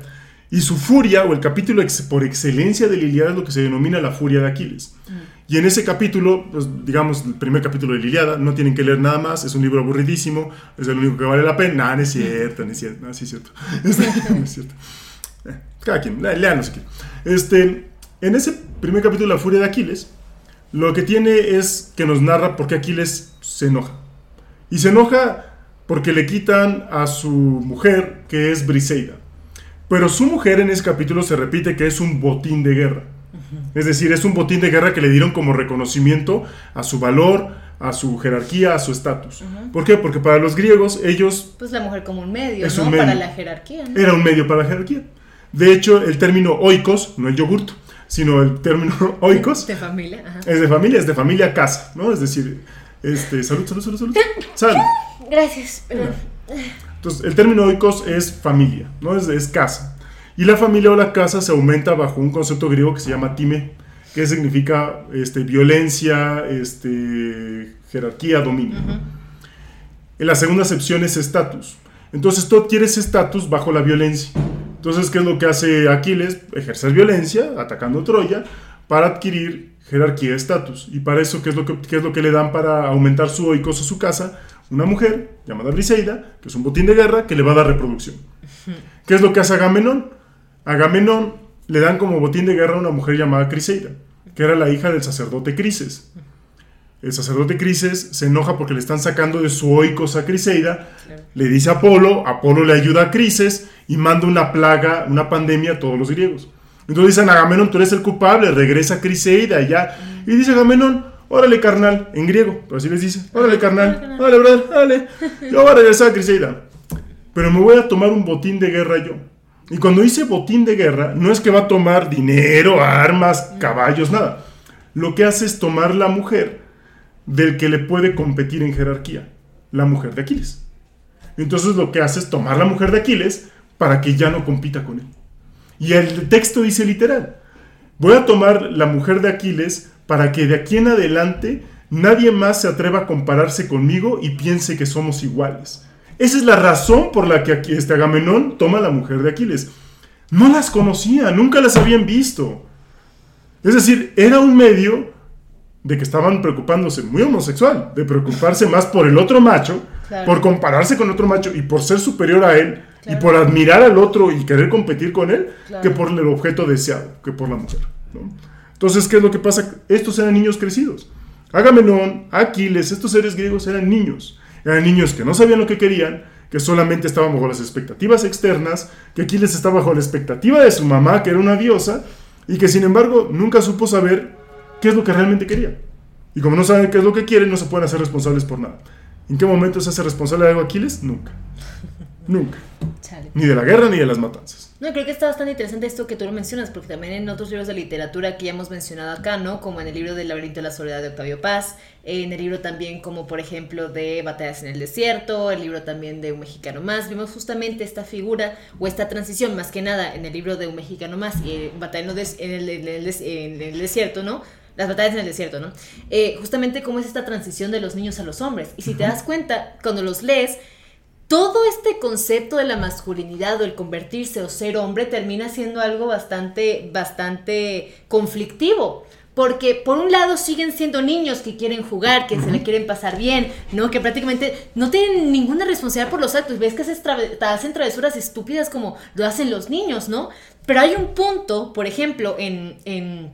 B: y su furia, o el capítulo por excelencia de Liliada, es lo que se denomina la furia de Aquiles. Mm. Y en ese capítulo, pues, digamos, el primer capítulo de Liliada, no tienen que leer nada más, es un libro aburridísimo, es el único que vale la pena. No, no es cierto, no es cierto, no, sí es cierto. no es cierto. Cada quien, lean qué. Este, en ese primer capítulo, La Furia de Aquiles, lo que tiene es que nos narra por qué Aquiles se enoja. Y se enoja porque le quitan a su mujer, que es Briseida. Pero su mujer en ese capítulo se repite que es un botín de guerra. Es decir, es un botín de guerra que le dieron como reconocimiento a su valor, a su jerarquía, a su estatus. ¿Por qué? Porque para los griegos ellos...
A: Pues la mujer como un medio, ¿no?
B: un medio.
A: Para la jerarquía, ¿no?
B: Era un medio para la jerarquía. De hecho, el término oikos, no el yogurt, sino el término oikos,
A: De familia, ajá.
B: es de familia, es de familia casa, ¿no? Es decir, este, salud, salud, salud, salud. Salud.
A: Gracias, perdón.
B: Entonces, el término oikos es familia, ¿no? Es, es casa. Y la familia o la casa se aumenta bajo un concepto griego que se llama time, que significa este, violencia, este, jerarquía, dominio. ¿no? En la segunda acepción es estatus. Entonces tú adquieres estatus bajo la violencia. Entonces, ¿qué es lo que hace Aquiles? Ejercer violencia, atacando Troya, para adquirir jerarquía, estatus. Y para eso, ¿qué es, lo que, qué es lo que le dan para aumentar su oikos o su casa? Una mujer llamada Briseida, que es un botín de guerra, que le va a dar reproducción. ¿Qué es lo que hace Agamenón? Agamenón le dan como botín de guerra a una mujer llamada Criseida, que era la hija del sacerdote Crises. El sacerdote Crises se enoja porque le están sacando de su oikos a Criseida, le dice a Apolo, Apolo le ayuda a Crises y manda una plaga, una pandemia a todos los griegos. Entonces dicen, Agamenón, tú eres el culpable, regresa a Criseida ya. Y dice Agamenón, órale carnal, en griego, pero así les dice, órale carnal, órale brother, órale, yo voy a regresar a Criseida. Pero me voy a tomar un botín de guerra yo. Y cuando dice botín de guerra, no es que va a tomar dinero, armas, caballos, nada. Lo que hace es tomar la mujer del que le puede competir en jerarquía, la mujer de Aquiles. Entonces lo que hace es tomar la mujer de Aquiles para que ya no compita con él. Y el texto dice literal, voy a tomar la mujer de Aquiles para que de aquí en adelante nadie más se atreva a compararse conmigo y piense que somos iguales. Esa es la razón por la que aquí este Agamenón toma la mujer de Aquiles. No las conocía, nunca las habían visto. Es decir, era un medio de que estaban preocupándose, muy homosexual, de preocuparse más por el otro macho,
A: Claro.
B: por compararse con otro macho y por ser superior a él
A: Claro.
B: y por admirar al otro y querer competir con él,
A: Claro.
B: que por el objeto deseado, que por la mujer. ¿no? Entonces, ¿qué es lo que pasa? Estos eran niños crecidos. Agamenón, Aquiles, estos seres griegos eran niños. Eran niños que no sabían lo que querían, que solamente estaban bajo las expectativas externas, que Aquiles estaba bajo la expectativa de su mamá, que era una diosa, y que sin embargo nunca supo saber qué es lo que realmente quería. Y como no saben qué es lo que quieren, no se pueden hacer responsables por nada. ¿En qué momento se hace responsable de algo Aquiles? Nunca. Nunca.
A: Chale.
B: Ni de la guerra ni de las matanzas.
A: No, creo que está bastante interesante esto que tú lo mencionas, porque también en otros libros de literatura que ya hemos mencionado acá, ¿no? Como en el libro del laberinto de la soledad de Octavio Paz, en el libro también como por ejemplo de Batallas en el desierto, el libro también de Un mexicano más, vimos justamente esta figura o esta transición, más que nada en el libro de Un mexicano más y eh, Batalla en, el, el en el desierto, ¿no? Las batallas en el desierto, ¿no? Eh, justamente cómo es esta transición de los niños a los hombres. Y si te das cuenta, cuando los lees, todo este concepto de la masculinidad o el convertirse o ser hombre termina siendo algo bastante, bastante conflictivo. Porque por un lado siguen siendo niños que quieren jugar, que se le quieren pasar bien, ¿no? Que prácticamente no tienen ninguna responsabilidad por los actos. Ves que trave- hacen travesuras estúpidas como lo hacen los niños, ¿no? Pero hay un punto, por ejemplo, en, en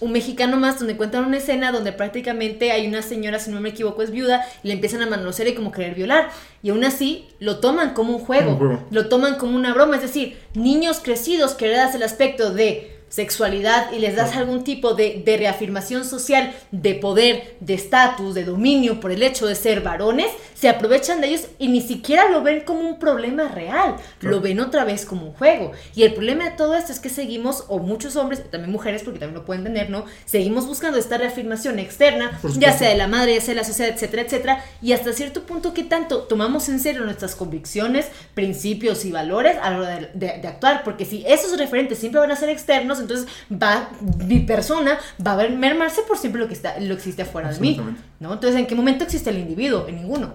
A: un mexicano más donde cuentan una escena donde prácticamente hay una señora, si no me equivoco, es viuda y le empiezan a manosear y como querer violar. Y aún así lo toman como un juego,
B: Un juego.
A: lo toman como una broma. Es decir, niños crecidos que le das el aspecto de sexualidad y les das algún tipo de, de reafirmación social, de poder, de estatus, de dominio por el hecho de ser varones, se aprovechan de ellos y ni siquiera lo ven como un problema real,
B: Claro.
A: lo ven otra vez como un juego. Y el problema de todo esto es que seguimos, o muchos hombres, también mujeres, porque también lo pueden tener, ¿no? Seguimos buscando esta reafirmación externa, ya sea de la madre, ya sea de la sociedad, etcétera, etcétera, y hasta cierto punto, ¿qué tanto tomamos en serio nuestras convicciones, principios y valores a la hora de, de- de actuar? Porque si esos referentes siempre van a ser externos, entonces va, mi persona va a ver- mermarse por siempre lo que, está, lo que existe afuera de mí. ¿no? Entonces, ¿en qué momento existe el individuo? En ninguno.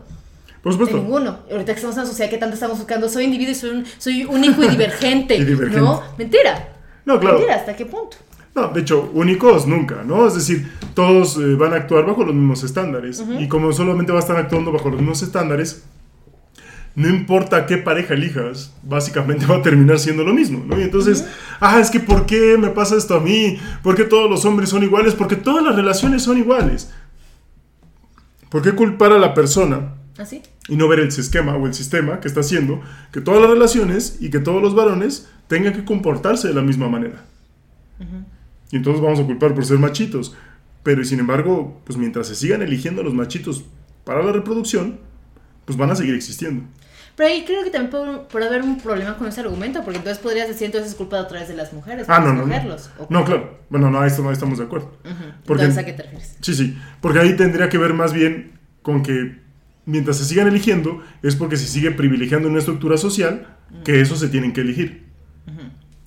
B: Por
A: En
B: supuesto.
A: ninguno. Ahorita que estamos en una sociedad que tanto estamos buscando, soy individuo y soy, un- soy único y divergente.
B: Y divergente.
A: ¿No? Mentira.
B: No, claro.
A: Mentira, ¿hasta qué punto?
B: No, de hecho, únicos nunca, ¿no? Es decir, todos eh, van a actuar bajo los mismos estándares. Y como solamente van a estar actuando bajo los mismos estándares, no importa qué pareja elijas, básicamente va a terminar siendo lo mismo, ¿no? Y entonces, ah, es que ¿por qué me pasa esto a mí? ¿Por qué todos los hombres son iguales? Porque todas las relaciones son iguales. ¿Por qué culpar a la persona
A: ¿Así?
B: y no ver el esquema o el sistema que está haciendo que todas las relaciones y que todos los varones tengan que comportarse de la misma manera? Y entonces vamos a culpar por ser machitos. Pero y sin embargo, pues mientras se sigan eligiendo los machitos para la reproducción, pues van a seguir existiendo.
A: Pero ahí creo que también puede, puede haber un problema con ese argumento, porque entonces podrías decir entonces es culpa otra vez de las mujeres.
B: Ah, no, no. No, no claro. Bueno, no, a esto no estamos de acuerdo. Porque-
A: Entonces, ¿a qué te refieres?
B: Sí, sí. Porque ahí tendría que ver más bien con que mientras se sigan eligiendo, es porque se sigue privilegiando una estructura social que eso se tienen que elegir.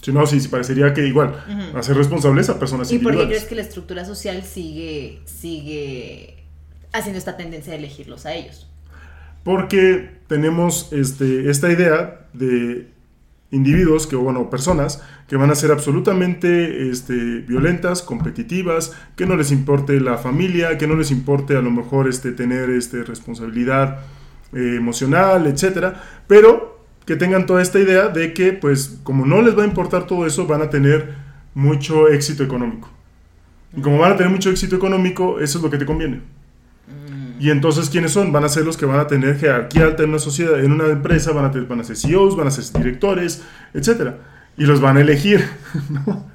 B: Si no, sí, sí, parecería que igual, hacer responsables a personas
A: ¿Y por qué
B: individuales.
A: crees que la estructura social sigue, sigue haciendo esta tendencia de elegirlos a ellos?
B: Porque tenemos este, esta idea de individuos, que, bueno, personas que van a ser absolutamente este, violentas, competitivas, que no les importe la familia, que no les importe a lo mejor este, tener este, responsabilidad eh, emocional, etcétera, pero que tengan toda esta idea de que, pues, como no les va a importar todo eso, van a tener mucho éxito económico. Y como van a tener mucho éxito económico, eso es lo que te conviene. Y entonces, ¿quiénes son? Van a ser los que van a tener jerarquía alta en una sociedad, en una empresa, van a, tener- van a ser CEOs, van a ser directores, etc. Y los van a elegir. no.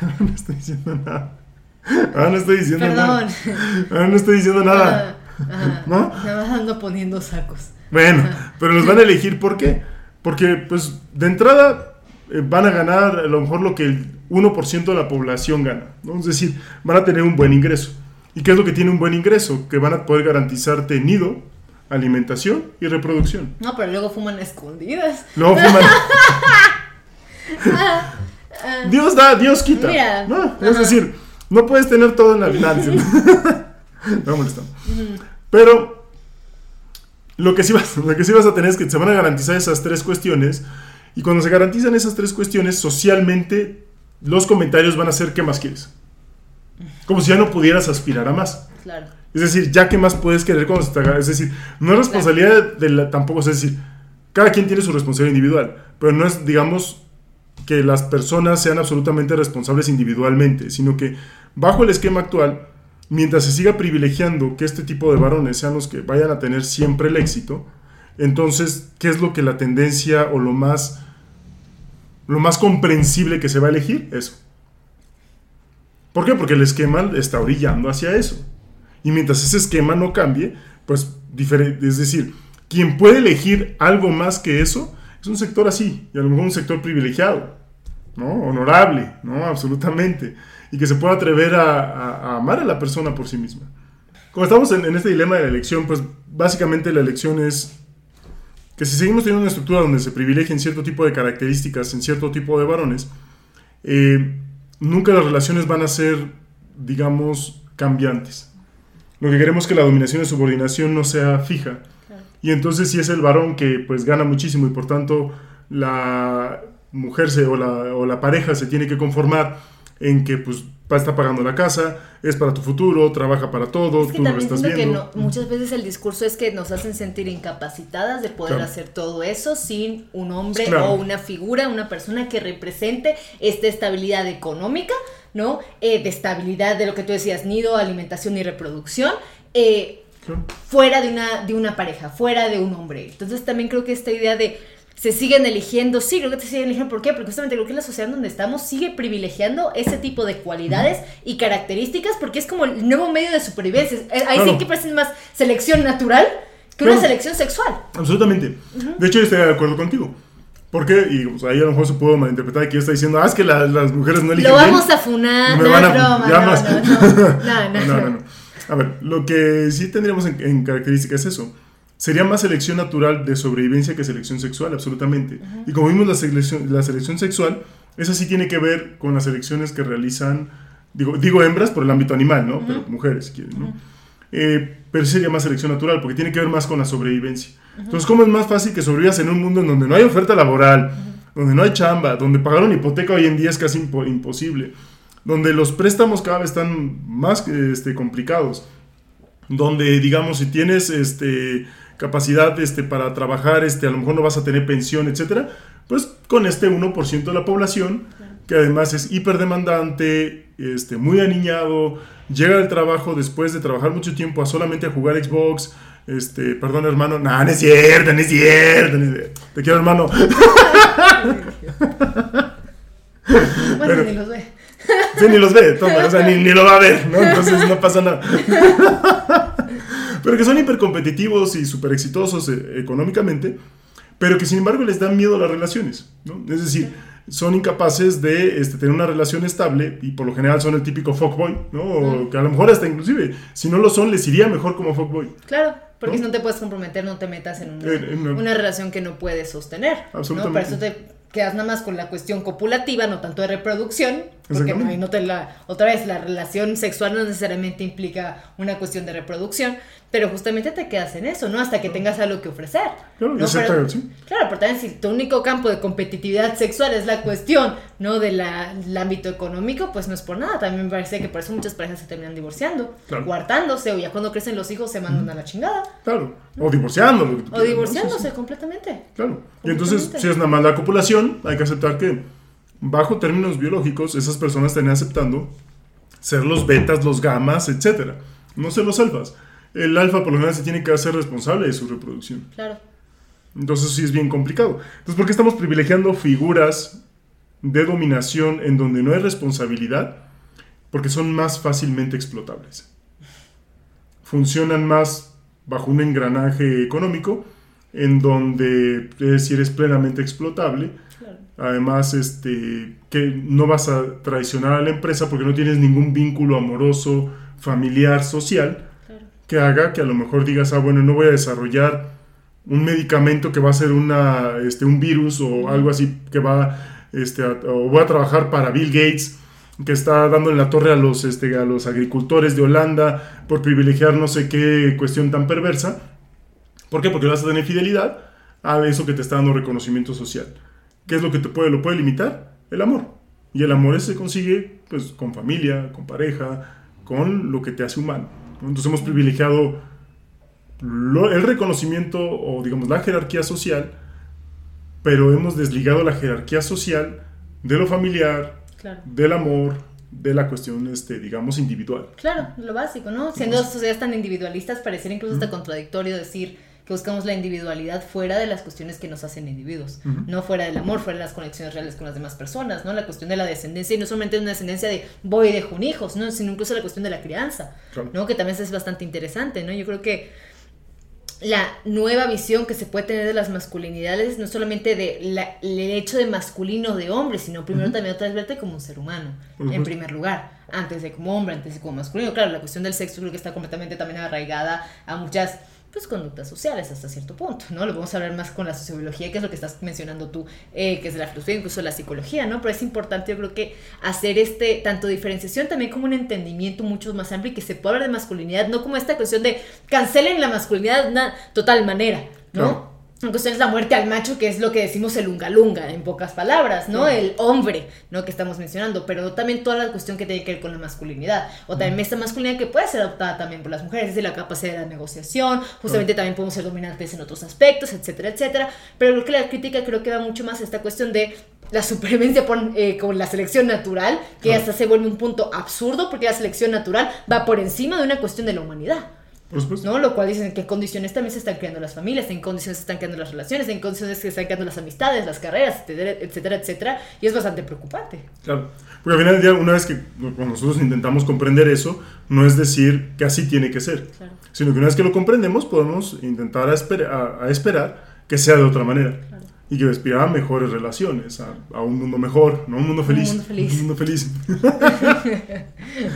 B: Ahora no estoy diciendo nada. Ahora no estoy diciendo
A: Perdón.
B: nada. Ahora no estoy diciendo nada.
A: Ajá.
B: ¿No?
A: Nada más ando poniendo sacos.
B: Bueno, pero los van a elegir ¿por qué? Porque, pues, de entrada eh, van a ganar a lo mejor lo que el 1% de la población gana. ¿no? Es decir, van a tener un buen ingreso. ¿Y qué es lo que tiene un buen ingreso? Que van a poder garantizarte nido, alimentación y reproducción.
A: No, pero luego fuman escondidas.
B: Luego fuman. Dios da, Dios quita.
A: Mira,
B: ¿no? Es decir, no puedes tener todo en la finanza. no molestando. Pero lo que, sí vas, lo que sí vas a tener es que se van a garantizar esas tres cuestiones. Y cuando se garantizan esas tres cuestiones, socialmente los comentarios van a ser ¿qué más quieres? Como si ya no pudieras aspirar a más.
A: Claro.
B: Es decir, ya que más puedes querer cuando se te haga- Es decir, no es responsabilidad de la, tampoco, es decir, cada quien tiene su responsabilidad individual, pero no es, digamos, que las personas sean absolutamente responsables individualmente, sino que bajo el esquema actual, mientras se siga privilegiando que este tipo de varones sean los que vayan a tener siempre el éxito, entonces, ¿qué es lo que la tendencia o lo más, lo más comprensible que se va a elegir? Eso. ¿Por qué? Porque el esquema está orillando hacia eso. Y mientras ese esquema no cambie, pues es decir, quien puede elegir algo más que eso es un sector así, y a lo mejor un sector privilegiado, ¿no? Honorable, ¿no? Absolutamente. Y que se pueda atrever a, a- a amar a la persona por sí misma. Como estamos en, en este dilema de la elección, pues básicamente la elección es que si seguimos teniendo una estructura donde se privilegien cierto tipo de características en cierto tipo de varones, eh, nunca las relaciones van a ser, digamos, cambiantes. Lo que queremos es que la dominación y subordinación no sea fija.
A: Claro.
B: Y entonces si es el varón que pues gana muchísimo y por tanto la mujer se, o, la, o la pareja se tiene que conformar en que pues estar pagando la casa, es para tu futuro, trabaja para todo,
A: Es que
B: tú lo
A: también
B: estás
A: que no- muchas veces el discurso es que nos hacen sentir incapacitadas de poder
B: Claro.
A: hacer todo eso sin un hombre
B: Claro.
A: o una figura, una persona que represente esta estabilidad económica, ¿no? Eh, de estabilidad de lo que tú decías, nido, alimentación y reproducción. eh,
B: Claro.
A: fuera de una, de una pareja, fuera de un hombre. Entonces también creo que esta idea de se siguen eligiendo, sí, creo que se siguen eligiendo, ¿por qué? Porque justamente creo que la sociedad donde estamos sigue privilegiando ese tipo de cualidades y características porque es como el nuevo medio de supervivencia. Ahí
B: Claro.
A: sí que parece más selección natural que una
B: Claro.
A: selección sexual.
B: Absolutamente. De hecho, yo estoy de acuerdo contigo. ¿Por qué? Y ahí a lo mejor se pudo malinterpretar que yo estoy diciendo, ah, es que la- las mujeres no eligen
A: Lo
B: bien".
A: vamos a funar,
B: Me
A: no
B: a-
A: broma, no, no, no, no, No,
B: no, no. A ver, lo que sí tendríamos en, en característica es eso. Sería más selección natural de sobrevivencia que selección sexual, absolutamente. Y como vimos la selección, la selección sexual, esa sí tiene que ver con las selecciones que realizan, digo, digo hembras por el ámbito animal, ¿no? Pero mujeres, si quieren, ¿no? Eh, pero sería más selección natural, porque tiene que ver más con la sobrevivencia. Entonces, ¿cómo es más fácil que sobrevivas en un mundo en donde no hay oferta laboral, donde no hay chamba, donde pagar una hipoteca hoy en día es casi impo- imposible, donde los préstamos cada vez están más este, complicados, donde, digamos, si tienes este, capacidad este, para trabajar, este, a lo mejor no vas a tener pensión, etcétera, pues con este 1% de la población, que además es hiperdemandante, este, muy aniñado, llega al trabajo después de trabajar mucho tiempo a solamente a jugar Xbox, este, perdón hermano, no, no es cierto, no es cierto, no es cierto. te quiero hermano.
A: bueno, ni los ve.
B: Sí, ni los ve, toma, o sea, ni, ni, lo va a ver, ¿no? Entonces no pasa nada. Pero que son hipercompetitivos y súper exitosos eh, económicamente, pero que sin embargo les dan miedo a las relaciones, ¿no? Es decir, son incapaces de este, tener una relación estable y por lo general son el típico fuckboy, ¿no? O que a lo mejor hasta inclusive, si no lo son, les iría mejor como fuckboy.
A: Claro, porque si no te puedes comprometer, no te metas en una, en una, una relación que no puedes sostener.
B: Absolutamente.
A: ¿no? Para eso te quedas nada más con la cuestión copulativa, no tanto de reproducción, porque ahí no te la, otra vez, la relación sexual no necesariamente implica una cuestión de reproducción, pero justamente te quedas en eso, ¿no? Hasta que tengas algo que ofrecer.
B: Claro,
A: ¿no?
B: pero,
A: sí. Claro, pero también si tu único campo de competitividad sexual es la cuestión, ¿no? Del ámbito económico, pues no es por nada. También me parece que por eso muchas parejas se terminan divorciando,
B: claro.
A: guardándose, o ya cuando crecen los hijos se mandan a la chingada.
B: Claro, o divorciándolo.
A: O divorciándose ¿no? completamente.
B: Claro, y entonces si es nada más la copulación, hay que aceptar que bajo términos biológicos esas personas están aceptando ser los betas, los gamas, etcétera, no ser los alfas el alfa por lo general se tiene que hacer responsable de su reproducción.
A: Claro.
B: Entonces sí es bien complicado. Entonces, ¿por qué estamos privilegiando figuras de dominación en donde no hay responsabilidad? Porque son más fácilmente explotables. Funcionan más bajo un engranaje económico en donde si eres plenamente explotable. Además, este, que no vas a traicionar a la empresa porque no tienes ningún vínculo amoroso, familiar, social que haga que a lo mejor digas, ah, bueno, no voy a desarrollar un medicamento que va a ser una, este, un virus o algo así que va, este, a, o voy a trabajar para Bill Gates que está dando en la torre a los, este, a los agricultores de Holanda por privilegiar no sé qué cuestión tan perversa. ¿Por qué? Porque vas a tener fidelidad a eso que te está dando reconocimiento social. ¿Qué es lo que te puede, lo puede limitar? El amor. Y el amor se consigue pues con familia, con pareja, con lo que te hace humano. Entonces hemos privilegiado lo, el reconocimiento o digamos la jerarquía social, pero hemos desligado la jerarquía social de lo familiar,
A: claro.
B: del amor, de la cuestión, este, digamos, individual.
A: Claro, lo básico, ¿no? Siendo sociedades tan individualistas, pareciera incluso hasta contradictorio decir que buscamos la individualidad fuera de las cuestiones que nos hacen individuos,
B: Uh -huh.
A: no fuera del amor, fuera de las conexiones reales con las demás personas, ¿no? La cuestión de la descendencia, y no solamente una descendencia de voy y dejo un hijo, ¿no? sino incluso la cuestión de la crianza,
B: Claro.
A: ¿no? Que también es bastante interesante, ¿no? Yo creo que la nueva visión que se puede tener de las masculinidades no solamente de la- el hecho de masculino de hombre, sino primero también otra vez verte como un ser humano, en primer lugar, antes de como hombre, antes de como masculino. Claro, la cuestión del sexo creo que está completamente también arraigada a muchas pues conductas sociales hasta cierto punto, ¿no? Lo vamos a hablar más con la sociología, que es lo que estás mencionando tú, eh, que es la filosofía, incluso la psicología, ¿no? Pero es importante, yo creo que hacer este, tanto diferenciación también como un entendimiento mucho más amplio y que se pueda hablar de masculinidad, no como esta cuestión de cancelen la masculinidad de una total manera, ¿no? En cuestión es la muerte al macho, que es lo que decimos el unga lunga, en pocas palabras, ¿no? El hombre, ¿no? Que estamos mencionando, pero también toda la cuestión que tiene que ver con la masculinidad, o también esta masculinidad que puede ser adoptada también por las mujeres, es decir, la capacidad de la negociación, justamente también podemos ser dominantes en otros aspectos, etcétera, etcétera, pero creo que la crítica creo que va mucho más a esta cuestión de la supervivencia por, eh, con la selección natural, que hasta se vuelve un punto absurdo, porque la selección natural va por encima de una cuestión de la humanidad.
B: Por supuesto.
A: ¿no? Lo cual dicen en qué condiciones también se están creando las familias, en qué condiciones se están creando las relaciones, en qué condiciones se están creando las amistades, las carreras, etcétera, etcétera, etcétera. Y es bastante preocupante.
B: Claro. Porque al final del día, una vez que cuando nosotros intentamos comprender eso, no es decir que así tiene que ser,
A: Claro.
B: sino que una vez que lo comprendemos, podemos intentar a, esper- a- a esperar que sea de otra manera.
A: Claro.
B: Y que aspira a mejores relaciones, a, a un mundo mejor, no un mundo feliz.
A: mundo feliz.
B: Un mundo feliz.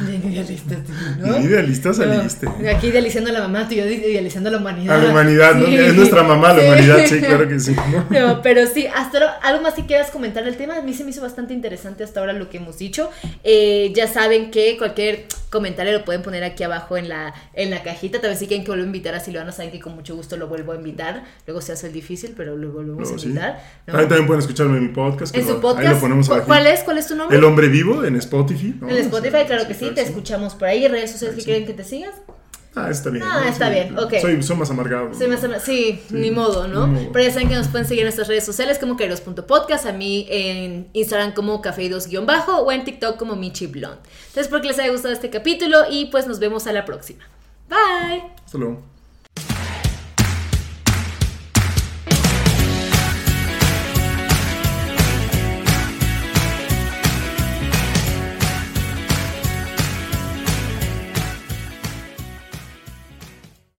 A: Bien idealista, tú, ¿no?
B: Bien idealista
A: No,
B: saliste.
A: Aquí idealizando a la mamá, tú y yo idealizando a la humanidad.
B: A la humanidad, ¿no?
A: Sí.
B: Es nuestra mamá, la
A: Sí.
B: humanidad, sí, claro que sí. ¿no?
A: No, pero sí, hasta ahora, algo más que quieras comentar del tema, a mí se me hizo bastante interesante hasta ahora lo que hemos dicho. Eh, ya saben que cualquier comentario lo pueden poner aquí abajo en la, en la cajita. Tal vez si quieren que vuelva a invitar a Silvana, saben que con mucho gusto lo vuelvo a invitar. Luego se hace el difícil, pero lo volvemos
B: Luego
A: a. ¿no?
B: También, también pueden escucharlo en mi podcast. que
A: En
B: lo-
A: su podcast.
B: Ahí lo ponemos
A: ¿cu-
B: abajo.
A: ¿Cuál es? ¿Cuál es tu nombre?
B: El hombre vivo en Spotify. ¿no?
A: En Spotify, claro que sí, te escuchamos por ahí. ¿Redes sociales que
B: Sí.
A: quieren que te sigas?
B: Ah, está bien.
A: Ah,
B: ¿no?
A: está bien, ok.
B: Soy, soy más amargado.
A: Sí,
B: ¿no?
A: más menos- sí,
B: Sí,
A: ni modo, ¿no?
B: ni modo.
A: Pero ya saben que nos pueden seguir en nuestras redes sociales como queros.podcast, a mí en Instagram como cafeidos-bajo o en TikTok como Michi Blonde. Entonces, espero que les haya gustado este capítulo y pues nos vemos a la próxima. Bye.
B: Hasta luego.